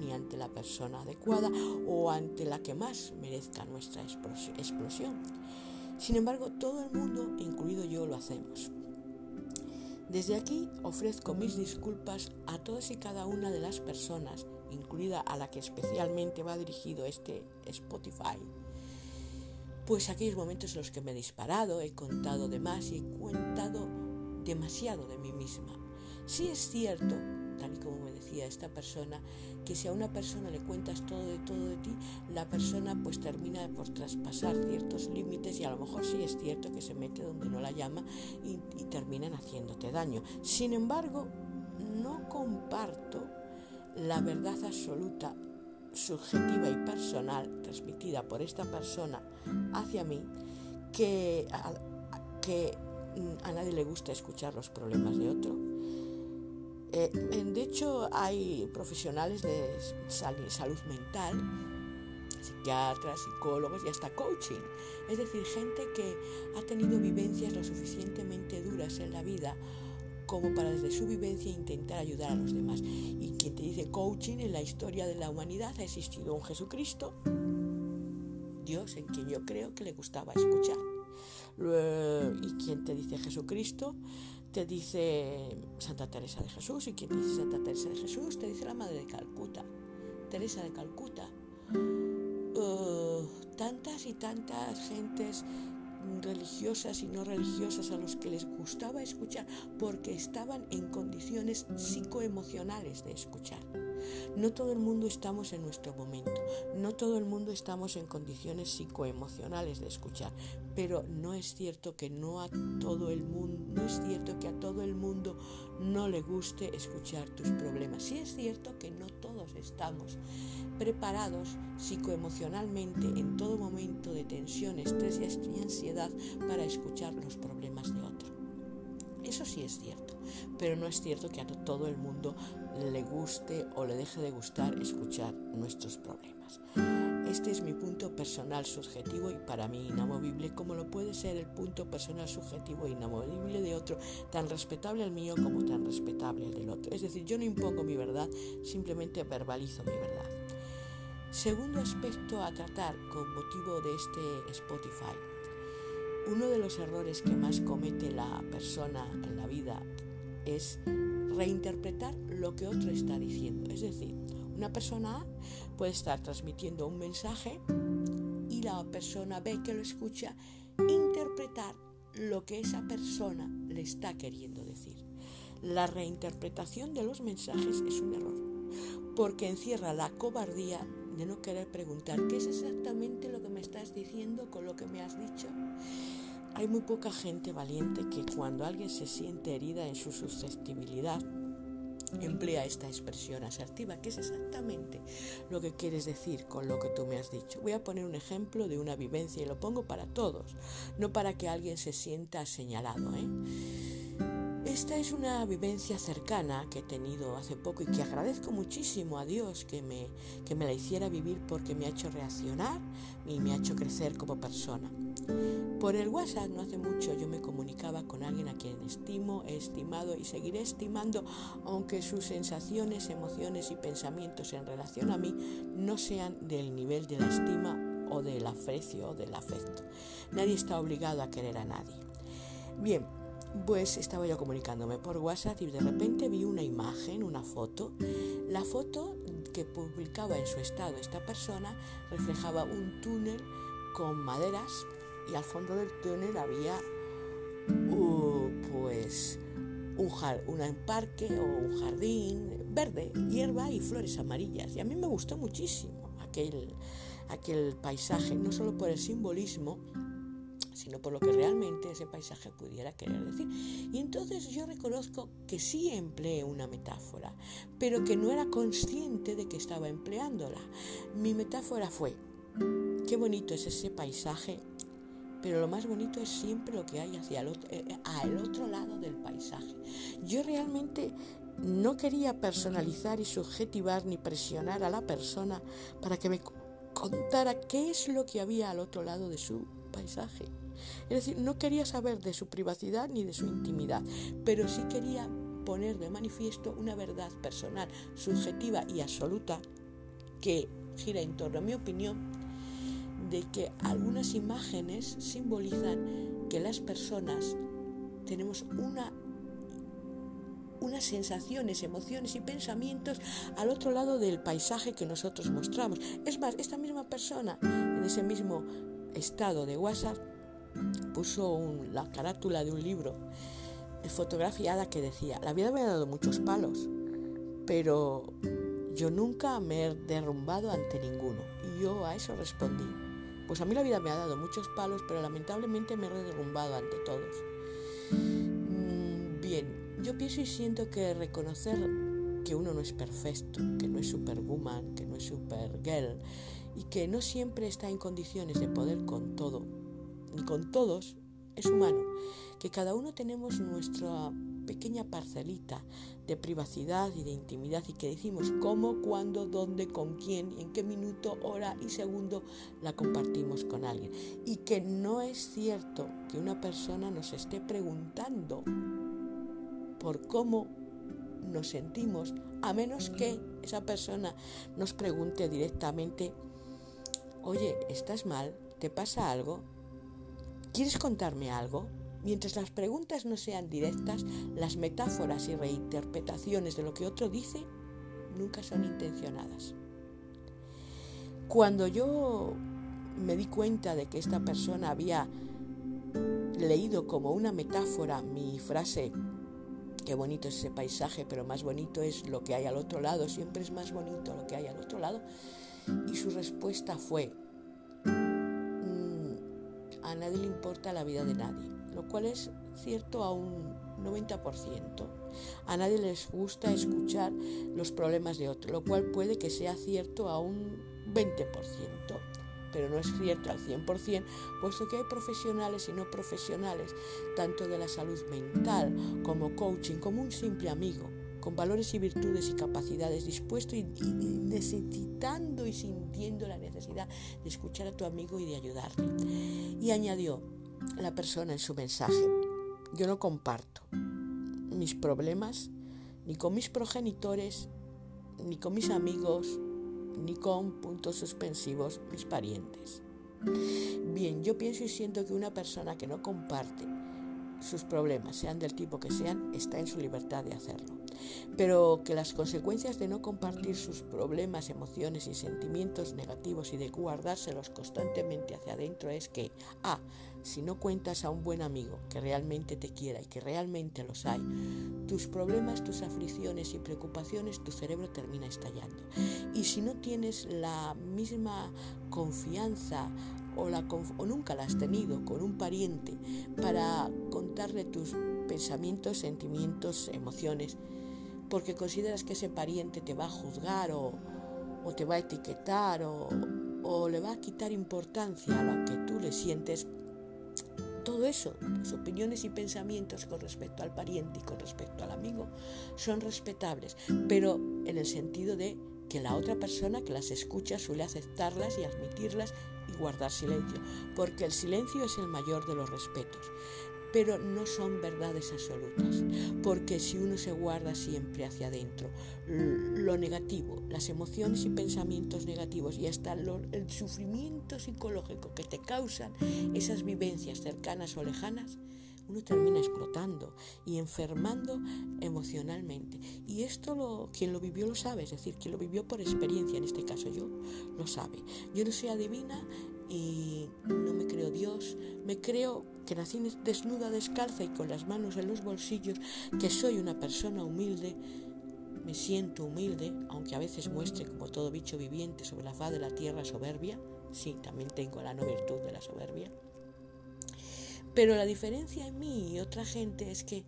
ni ante la persona adecuada o ante la que más merezca nuestra explosión. Sin embargo, todo el mundo, incluido yo, lo hacemos. Desde aquí ofrezco mis disculpas a todas y cada una de las personas, incluida a la que especialmente va dirigido este Spotify, pues aquellos momentos en los que me he disparado, he contado de más y he contado demasiado de mí misma. Sí es cierto tal y como me decía esta persona, que si a una persona le cuentas todo de todo de ti, la persona pues termina por traspasar ciertos límites y a lo mejor sí es cierto que se mete donde no la llama y, y terminan haciéndote daño. Sin embargo, no comparto la verdad absoluta, subjetiva y personal transmitida por esta persona hacia mí, que que a nadie le gusta escuchar los problemas de otro eh, de hecho, hay profesionales de salud mental, psiquiatras, psicólogos y hasta coaching. Es decir, gente que ha tenido vivencias lo suficientemente duras en la vida como para desde su vivencia intentar ayudar a los demás. Y quien te dice coaching en la historia de la humanidad ha existido un Jesucristo, Dios en quien yo creo que le gustaba escuchar. Y quien te dice Jesucristo, te dice Santa Teresa de Jesús. Y quien te dice Santa Teresa de Jesús, te dice la Madre de Calcuta, Teresa de Calcuta. Uh, tantas y tantas gentes religiosas y no religiosas a los que les gustaba escuchar porque estaban en condiciones psicoemocionales de escuchar. No todo el mundo estamos en nuestro momento, no todo el mundo estamos en condiciones psicoemocionales de escuchar, pero no es cierto que no a todo el mundo, no es cierto que a todo el mundo no le guste escuchar tus problemas. Sí es cierto que no estamos preparados psicoemocionalmente en todo momento de tensión, estrés y ansiedad para escuchar los problemas de otro. Eso sí es cierto, pero no es cierto que a todo el mundo le guste o le deje de gustar escuchar nuestros problemas. Este es mi punto personal subjetivo y para mí inamovible, como lo puede ser el punto personal subjetivo e inamovible de otro, tan respetable el mío como tan respetable el del otro. Es decir, yo no impongo mi verdad, simplemente verbalizo mi verdad. Segundo aspecto a tratar con motivo de este Spotify. Uno de los errores que más comete la persona en la vida es reinterpretar lo que otro está diciendo. Es decir, una persona A puede estar transmitiendo un mensaje y la persona B que lo escucha interpretar lo que esa persona le está queriendo decir. La reinterpretación de los mensajes es un error porque encierra la cobardía de no querer preguntar qué es exactamente lo que me estás diciendo con lo que me has dicho. Hay muy poca gente valiente que cuando alguien se siente herida en su susceptibilidad, emplea esta expresión asertiva, que es exactamente lo que quieres decir con lo que tú me has dicho. Voy a poner un ejemplo de una vivencia y lo pongo para todos, no para que alguien se sienta señalado. ¿eh? Esta es una vivencia cercana que he tenido hace poco y que agradezco muchísimo a Dios que me, que me la hiciera vivir porque me ha hecho reaccionar y me ha hecho crecer como persona. Por el WhatsApp no hace mucho yo me comunicaba con alguien a quien estimo, he estimado y seguiré estimando, aunque sus sensaciones, emociones y pensamientos en relación a mí no sean del nivel de la estima o del aprecio o del afecto. Nadie está obligado a querer a nadie. Bien, pues estaba yo comunicándome por WhatsApp y de repente vi una imagen, una foto. La foto que publicaba en su estado esta persona reflejaba un túnel con maderas y al fondo del túnel había uh, pues un, un parque o un jardín verde, hierba y flores amarillas. Y a mí me gustó muchísimo aquel, aquel paisaje, no solo por el simbolismo, sino por lo que realmente ese paisaje pudiera querer decir. Y entonces yo reconozco que sí empleé una metáfora, pero que no era consciente de que estaba empleándola. Mi metáfora fue, qué bonito es ese paisaje, pero lo más bonito es siempre lo que hay hacia el otro, eh, al otro lado del paisaje. Yo realmente no quería personalizar y subjetivar ni presionar a la persona para que me contara qué es lo que había al otro lado de su paisaje. Es decir, no quería saber de su privacidad ni de su intimidad, pero sí quería poner de manifiesto una verdad personal, subjetiva y absoluta que gira en torno a mi opinión de que algunas imágenes simbolizan que las personas tenemos una unas sensaciones, emociones y pensamientos al otro lado del paisaje que nosotros mostramos. Es más, esta misma persona en ese mismo estado de WhatsApp puso la carátula de un libro fotografiada que decía, la vida me ha dado muchos palos, pero yo nunca me he derrumbado ante ninguno. Y yo a eso respondí, pues a mí la vida me ha dado muchos palos, pero lamentablemente me he derrumbado ante todos. Mm, bien, yo pienso y siento que reconocer que uno no es perfecto, que no es superwoman, que no es supergirl y que no siempre está en condiciones de poder con todo, ni con todos, es humano, que cada uno tenemos nuestra pequeña parcelita de privacidad y de intimidad y que decimos cómo, cuándo, dónde, con quién, en qué minuto, hora y segundo la compartimos con alguien. Y que no es cierto que una persona nos esté preguntando por cómo nos sentimos, a menos que esa persona nos pregunte directamente, oye, ¿estás mal? ¿Te pasa algo? ¿Quieres contarme algo? Mientras las preguntas no sean directas, las metáforas y reinterpretaciones de lo que otro dice nunca son intencionadas. Cuando yo me di cuenta de que esta persona había leído como una metáfora mi frase, qué bonito es ese paisaje, pero más bonito es lo que hay al otro lado, siempre es más bonito lo que hay al otro lado, y su respuesta fue, mm, a nadie le importa la vida de nadie, lo cual es cierto a un 90%. A nadie les gusta escuchar los problemas de otro, lo cual puede que sea cierto a un 20%, pero no es cierto al 100%, puesto que hay profesionales y no profesionales, tanto de la salud mental como coaching, como un simple amigo, con valores y virtudes y capacidades, dispuesto y, necesitando y sintiendo la necesidad de escuchar a tu amigo y de ayudarle. Y añadió la persona en su mensaje, yo no comparto mis problemas ni con mis progenitores, ni con mis amigos, ni con puntos suspensivos mis parientes. Bien, yo pienso y siento que una persona que no comparte sus problemas, sean del tipo que sean, está en su libertad de hacerlo. Pero que las consecuencias de no compartir sus problemas, emociones y sentimientos negativos y de guardárselos constantemente hacia adentro es que A. Si no cuentas a un buen amigo que realmente te quiera y que realmente los hay, tus problemas, tus aflicciones y preocupaciones, tu cerebro termina estallando. Y si no tienes la misma confianza o, o nunca la has tenido con un pariente para contarle tus pensamientos, sentimientos, emociones, porque consideras que ese pariente te va a juzgar o, te va a etiquetar o, o le va a quitar importancia a lo que tú le sientes, todo eso, tus opiniones y pensamientos con respecto al pariente y con respecto al amigo, son respetables, pero en el sentido de que la otra persona que las escucha suele aceptarlas y admitirlas y guardar silencio, porque el silencio es el mayor de los respetos pero no son verdades absolutas, porque si uno se guarda siempre hacia adentro lo negativo, las emociones y pensamientos negativos y hasta el sufrimiento psicológico que te causan esas vivencias cercanas o lejanas, uno termina explotando y enfermando emocionalmente. Y esto lo, quien lo vivió lo sabe, es decir, quien lo vivió por experiencia, en este caso yo, lo sabe. Yo no soy adivina y no me creo Dios, me creo que nací desnuda, descalza y con las manos en los bolsillos, que soy una persona humilde, me siento humilde, aunque a veces muestre como todo bicho viviente sobre la faz de la tierra soberbia, sí, también tengo la no virtud de la soberbia. Pero la diferencia en mí y otra gente es que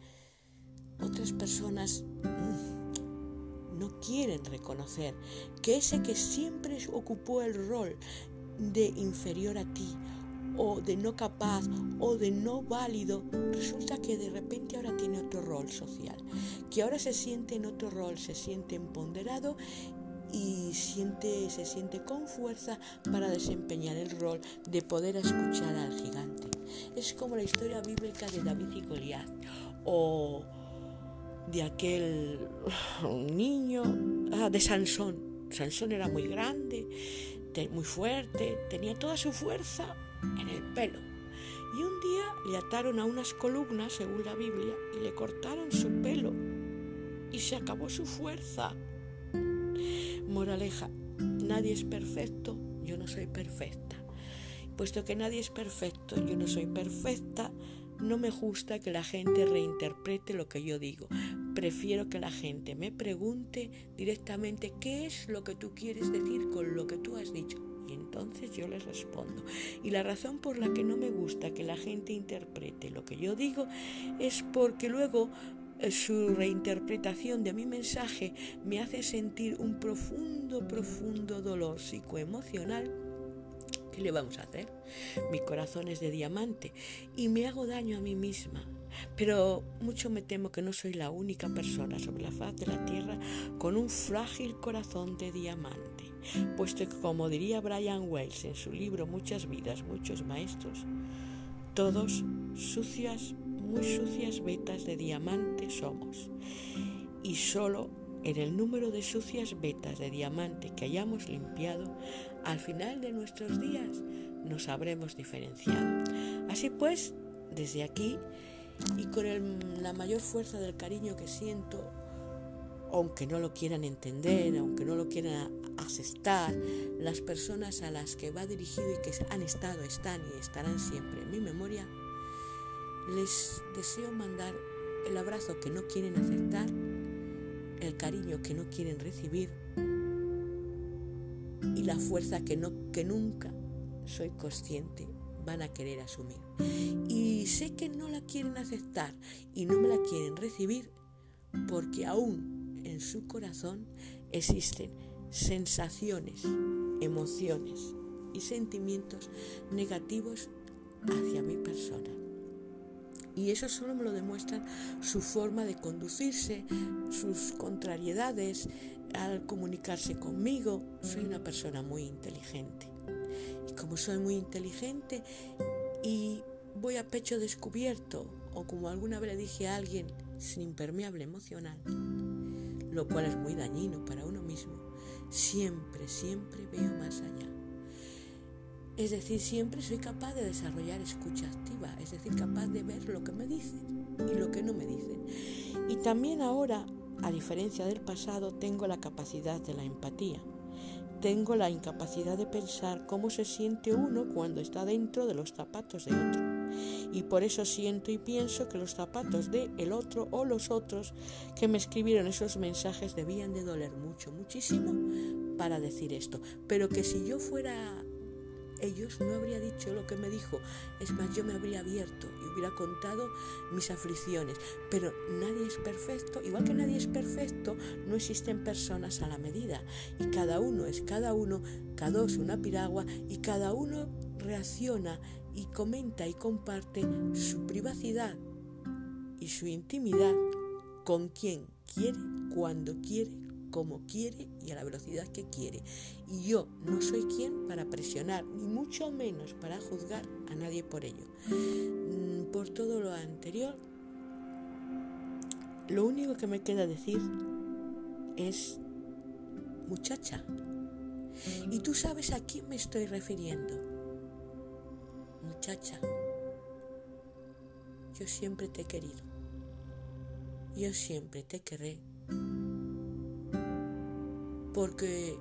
otras personas mm, no quieren reconocer que ese que siempre ocupó el rol de inferior a ti o de no capaz o de no válido, resulta que de repente ahora tiene otro rol social, que ahora se siente en otro rol, se siente empoderado y siente, se siente con fuerza para desempeñar el rol de poder escuchar al gigante. Es como la historia bíblica de David y Goliat o de aquel niño, ah, de Sansón. Sansón era muy grande, muy fuerte, tenía toda su fuerza en el pelo. Y un día le ataron a unas columnas, según la Biblia, y le cortaron su pelo. Y se acabó su fuerza. Moraleja, nadie es perfecto, yo no soy perfecta. Puesto que nadie es perfecto, yo no soy perfecta, no me gusta que la gente reinterprete lo que yo digo. Prefiero que la gente me pregunte directamente qué es lo que tú quieres decir con lo que tú has dicho. Y entonces yo les respondo. Y la razón por la que no me gusta que la gente interprete lo que yo digo es porque luego eh, su reinterpretación de mi mensaje me hace sentir un profundo, profundo dolor psicoemocional ¿Qué le vamos a hacer? Mi corazón es de diamante y me hago daño a mí misma. Pero mucho me temo que no soy la única persona sobre la faz de la tierra con un frágil corazón de diamante, puesto que como diría Brian Wells en su libro Muchas vidas, muchos maestros, todos sucias, muy sucias vetas de diamante somos. Y solo en el número de sucias vetas de diamante que hayamos limpiado, al final de nuestros días nos habremos diferenciado. Así pues, desde aquí y con la mayor fuerza del cariño que siento, aunque no lo quieran entender, aunque no lo quieran aceptar, las personas a las que va dirigido y que han estado, están y estarán siempre en mi memoria, les deseo mandar el abrazo que no quieren aceptar, el cariño que no quieren recibir y la fuerza que, no, que nunca soy consciente van a querer asumir. Y sé que no la quieren aceptar y no me la quieren recibir porque aún en su corazón existen sensaciones, emociones y sentimientos negativos hacia mi persona. Y eso solo me lo demuestran su forma de conducirse, sus contrariedades al comunicarse conmigo. Soy una persona muy inteligente. Y como soy muy inteligente y voy a pecho descubierto, o como alguna vez le dije a alguien, sin impermeable emocional, lo cual es muy dañino para uno mismo, siempre, siempre veo más allá. Es decir, siempre soy capaz de desarrollar escucha activa, es decir, capaz de ver lo que me dicen y lo que no me dicen. Y también ahora, a diferencia del pasado, tengo la capacidad de la empatía. Tengo la incapacidad de pensar cómo se siente uno cuando está dentro de los zapatos de otro. Y por eso siento y pienso que los zapatos de el otro o los otros que me escribieron esos mensajes debían de doler mucho, muchísimo para decir esto. Pero que si yo fuera ellos no habría dicho lo que me dijo. Es más, yo me habría abierto y hubiera contado mis aflicciones. Pero nadie es perfecto. Igual que nadie es perfecto, no existen personas a la medida. Y cada uno es cada uno, cada dos una piragua y cada uno reacciona y comenta y comparte su privacidad y su intimidad con quien quiere, cuando quiere, como quiere y a la velocidad que quiere. Y yo no soy quien para presionar, ni mucho menos para juzgar a nadie por ello. Mm, por todo lo anterior, lo único que me queda decir es, muchacha, y tú sabes a quién me estoy refiriendo. Muchacha, yo siempre te he querido. Yo siempre te querré porque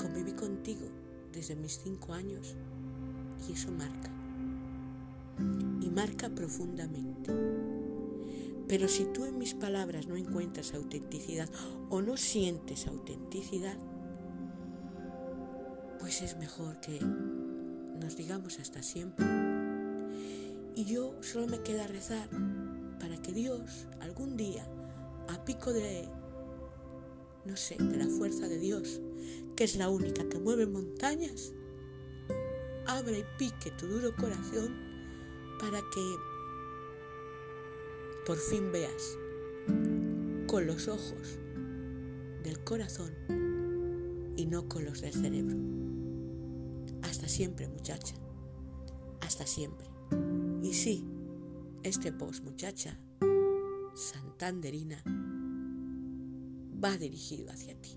conviví contigo desde mis cinco años y eso marca. Y marca profundamente. Pero si tú en mis palabras no encuentras autenticidad o no sientes autenticidad, pues es mejor que nos digamos hasta siempre. Y yo solo me queda rezar para que Dios algún día, a pico de no sé, de la fuerza de Dios, que es la única que mueve montañas, abra y pique tu duro corazón para que por fin veas con los ojos del corazón y no con los del cerebro. Hasta siempre, muchacha. Hasta siempre. Y sí, este post, muchacha, santanderina, va dirigido hacia ti,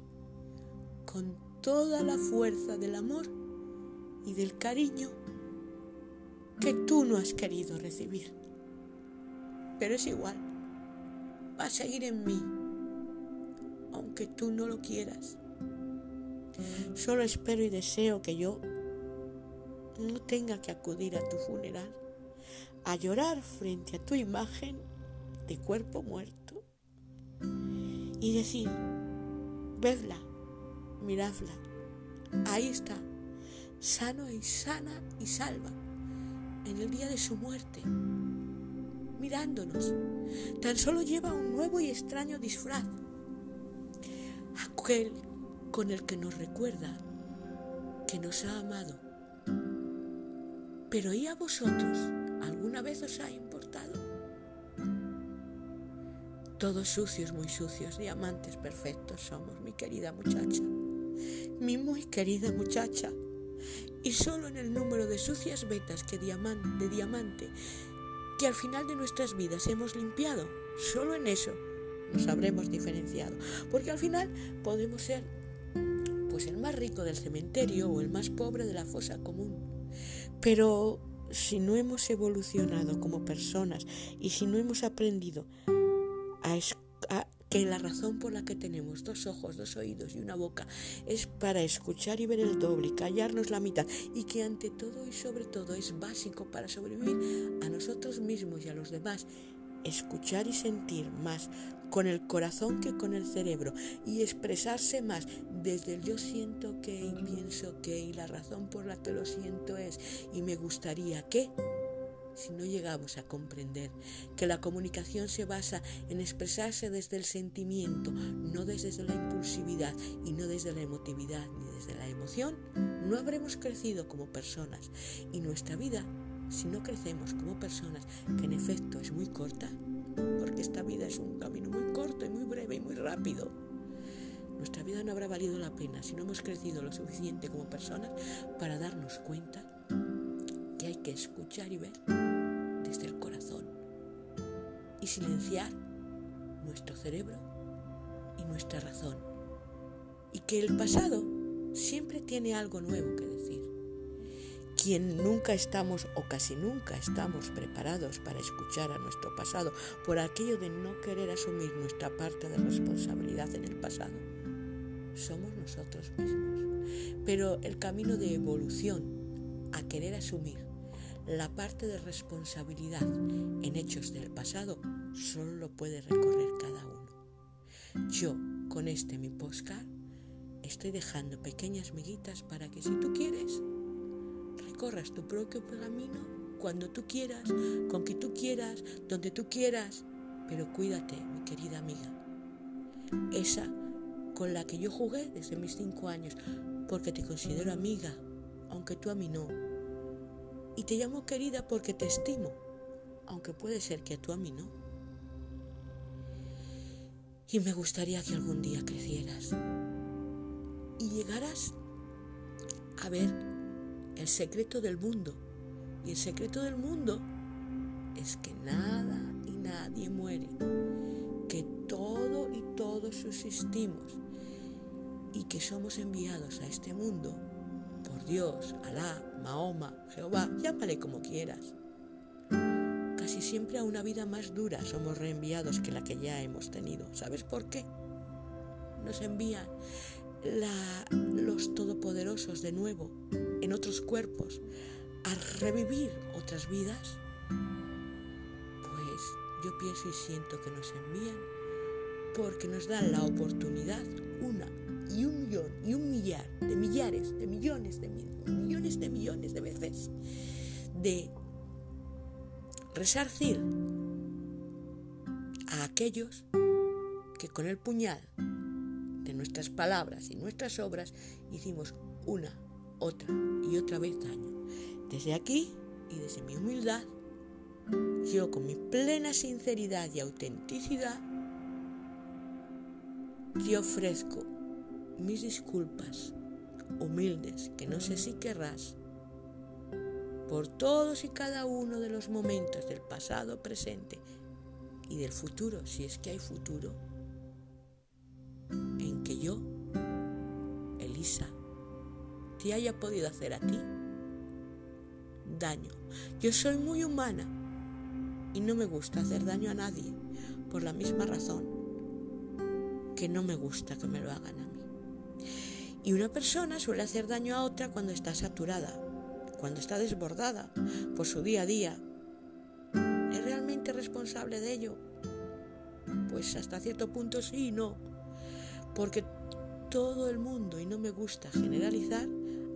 con toda la fuerza del amor y del cariño que tú no has querido recibir. Pero es igual, va a seguir en mí, aunque tú no lo quieras. Solo espero y deseo que yo no tenga que acudir a tu funeral, a llorar frente a tu imagen de cuerpo muerto y decir, vedla, miradla, ahí está, sano y sana y salva, en el día de su muerte, mirándonos. Tan solo lleva un nuevo y extraño disfraz, aquel con el que nos recuerda que nos ha amado. Pero ¿y a vosotros? ¿Alguna vez os ha importado? Todos sucios, muy sucios, diamantes perfectos somos, mi querida muchacha. Mi muy querida muchacha. Y solo en el número de sucias vetas que de diamante que al final de nuestras vidas hemos limpiado. Solo en eso nos habremos diferenciado. Porque al final podemos ser pues el más rico del cementerio o el más pobre de la fosa común. Pero si no hemos evolucionado como personas y si no hemos aprendido que la razón por la que tenemos dos ojos, dos oídos y una boca es para escuchar y ver el doble y callarnos la mitad y que ante todo y sobre todo es básico para sobrevivir a nosotros mismos y a los demás, escuchar y sentir más con el corazón que con el cerebro y expresarse más desde el yo siento que y pienso que y la razón por la que lo siento es y me gustaría que si no llegamos a comprender que la comunicación se basa en expresarse desde el sentimiento, no desde la impulsividad y no desde la emotividad ni desde la emoción, no habremos crecido como personas. Y nuestra vida, si no crecemos como personas, que en efecto es muy corta, porque esta vida es un camino muy corto y muy breve y muy rápido, nuestra vida no habrá valido la pena si no hemos crecido lo suficiente como personas para darnos cuenta que escuchar y ver desde el corazón y silenciar nuestro cerebro y nuestra razón. Y que el pasado siempre tiene algo nuevo que decir. Quien nunca estamos o casi nunca estamos preparados para escuchar a nuestro pasado por aquello de no querer asumir nuestra parte de responsabilidad en el pasado, somos nosotros mismos. Pero el camino de evolución a querer asumir la parte de responsabilidad en hechos del pasado solo lo puede recorrer cada uno. Yo, con este mi postcard, estoy dejando pequeñas miguitas para que si tú quieres, recorras tu propio camino cuando tú quieras, con que tú quieras, donde tú quieras, pero cuídate, mi querida amiga. Esa con la que yo jugué desde mis cinco años, porque te considero amiga, aunque tú a mí no y te llamo querida porque te estimo, aunque puede ser que tú a mí no. Y me gustaría que algún día crecieras y llegaras a ver el secreto del mundo. Y el secreto del mundo es que nada y nadie muere, que todo y todos subsistimos y que somos enviados a este mundo por Dios, Alá, Mahoma, Jehová, llámale como quieras. Casi siempre a una vida más dura somos reenviados que la que ya hemos tenido. ¿Sabes por qué? Nos envían los todopoderosos de nuevo en otros cuerpos a revivir otras vidas. Pues yo pienso y siento que nos envían porque nos dan la oportunidad, una y un millón y un millar de millares, de millones, de millones de millones de veces de resarcir a aquellos que con el puñal de nuestras palabras y nuestras obras hicimos una, otra y otra vez daño. Desde aquí y desde mi humildad, yo con mi plena sinceridad y autenticidad, te ofrezco mis disculpas humildes que no sé si querrás por todos y cada uno de los momentos del pasado, presente y del futuro, si es que hay futuro, en que yo, Elisa, te haya podido hacer a ti daño. Yo soy muy humana y no me gusta hacer daño a nadie por la misma razón que no me gusta que me lo hagan a mí. Y una persona suele hacer daño a otra cuando está saturada, cuando está desbordada por su día a día. ¿Es realmente responsable de ello? Pues hasta cierto punto sí y no. Porque todo el mundo, y no me gusta generalizar,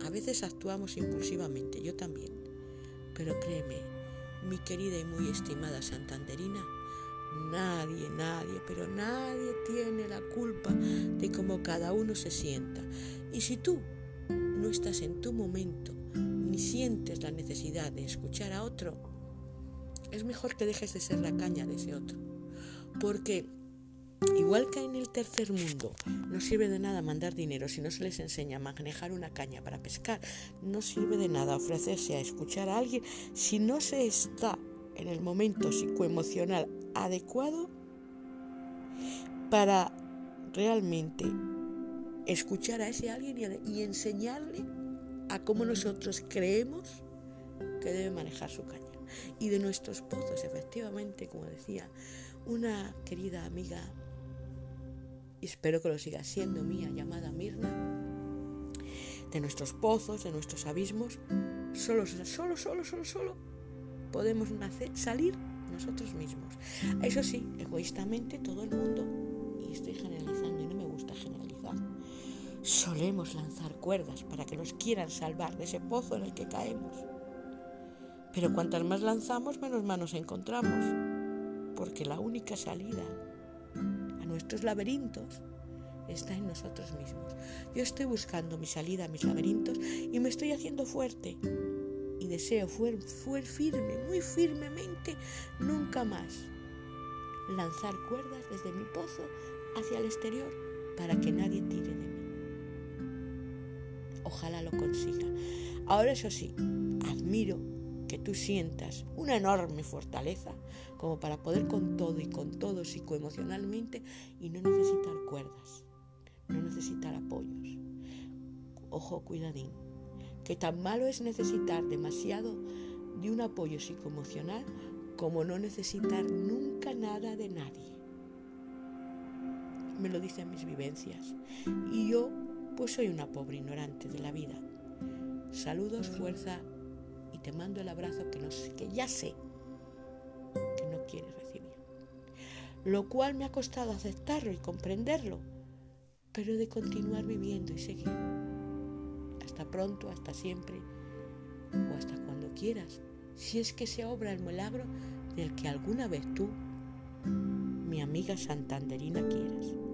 a veces actuamos impulsivamente, yo también. Pero créeme, mi querida y muy estimada Santanderina, Nadie, nadie, pero nadie tiene la culpa de cómo cada uno se sienta. Y si tú no estás en tu momento ni sientes la necesidad de escuchar a otro, es mejor que dejes de ser la caña de ese otro. Porque igual que en el tercer mundo no sirve de nada mandar dinero si no se les enseña a manejar una caña para pescar, no sirve de nada ofrecerse a escuchar a alguien si no se está en el momento psicoemocional adecuado para realmente escuchar a ese alguien y, enseñarle a cómo nosotros creemos que debe manejar su caña. Y de nuestros pozos, efectivamente, como decía una querida amiga, y espero que lo siga siendo mía, llamada Mirna, de nuestros pozos, de nuestros abismos, solo, solo, solo, solo, solo podemos salir nosotros mismos. Eso sí, egoístamente todo el mundo, y estoy generalizando solemos lanzar cuerdas para que nos quieran salvar de ese pozo en el que caemos. Pero cuantas más lanzamos, menos manos encontramos, porque la única salida a nuestros laberintos está en nosotros mismos. Yo estoy buscando mi salida a mis laberintos y me estoy haciendo fuerte. Y deseo firme, muy firmemente, nunca más lanzar cuerdas desde mi pozo hacia el exterior para que nadie tire de mí. Ojalá lo consiga. Ahora eso sí, admiro que tú sientas una enorme fortaleza como para poder con todo y con todo psicoemocionalmente y no necesitar cuerdas no necesitar apoyos. Ojo, cuidadín, que tan malo es necesitar demasiado de un apoyo psicoemocional como no necesitar nunca nada de nadie. Me lo dicen mis vivencias y yo pues soy una pobre ignorante de la vida. Saludos, fuerza y te mando el abrazo que, no, que ya sé que no quieres recibir. Lo cual me ha costado aceptarlo y comprenderlo pero de continuar viviendo y seguir. Hasta pronto, hasta siempre o hasta cuando quieras, si es que se obra el milagro del que alguna vez tú, mi amiga santanderina, quieras.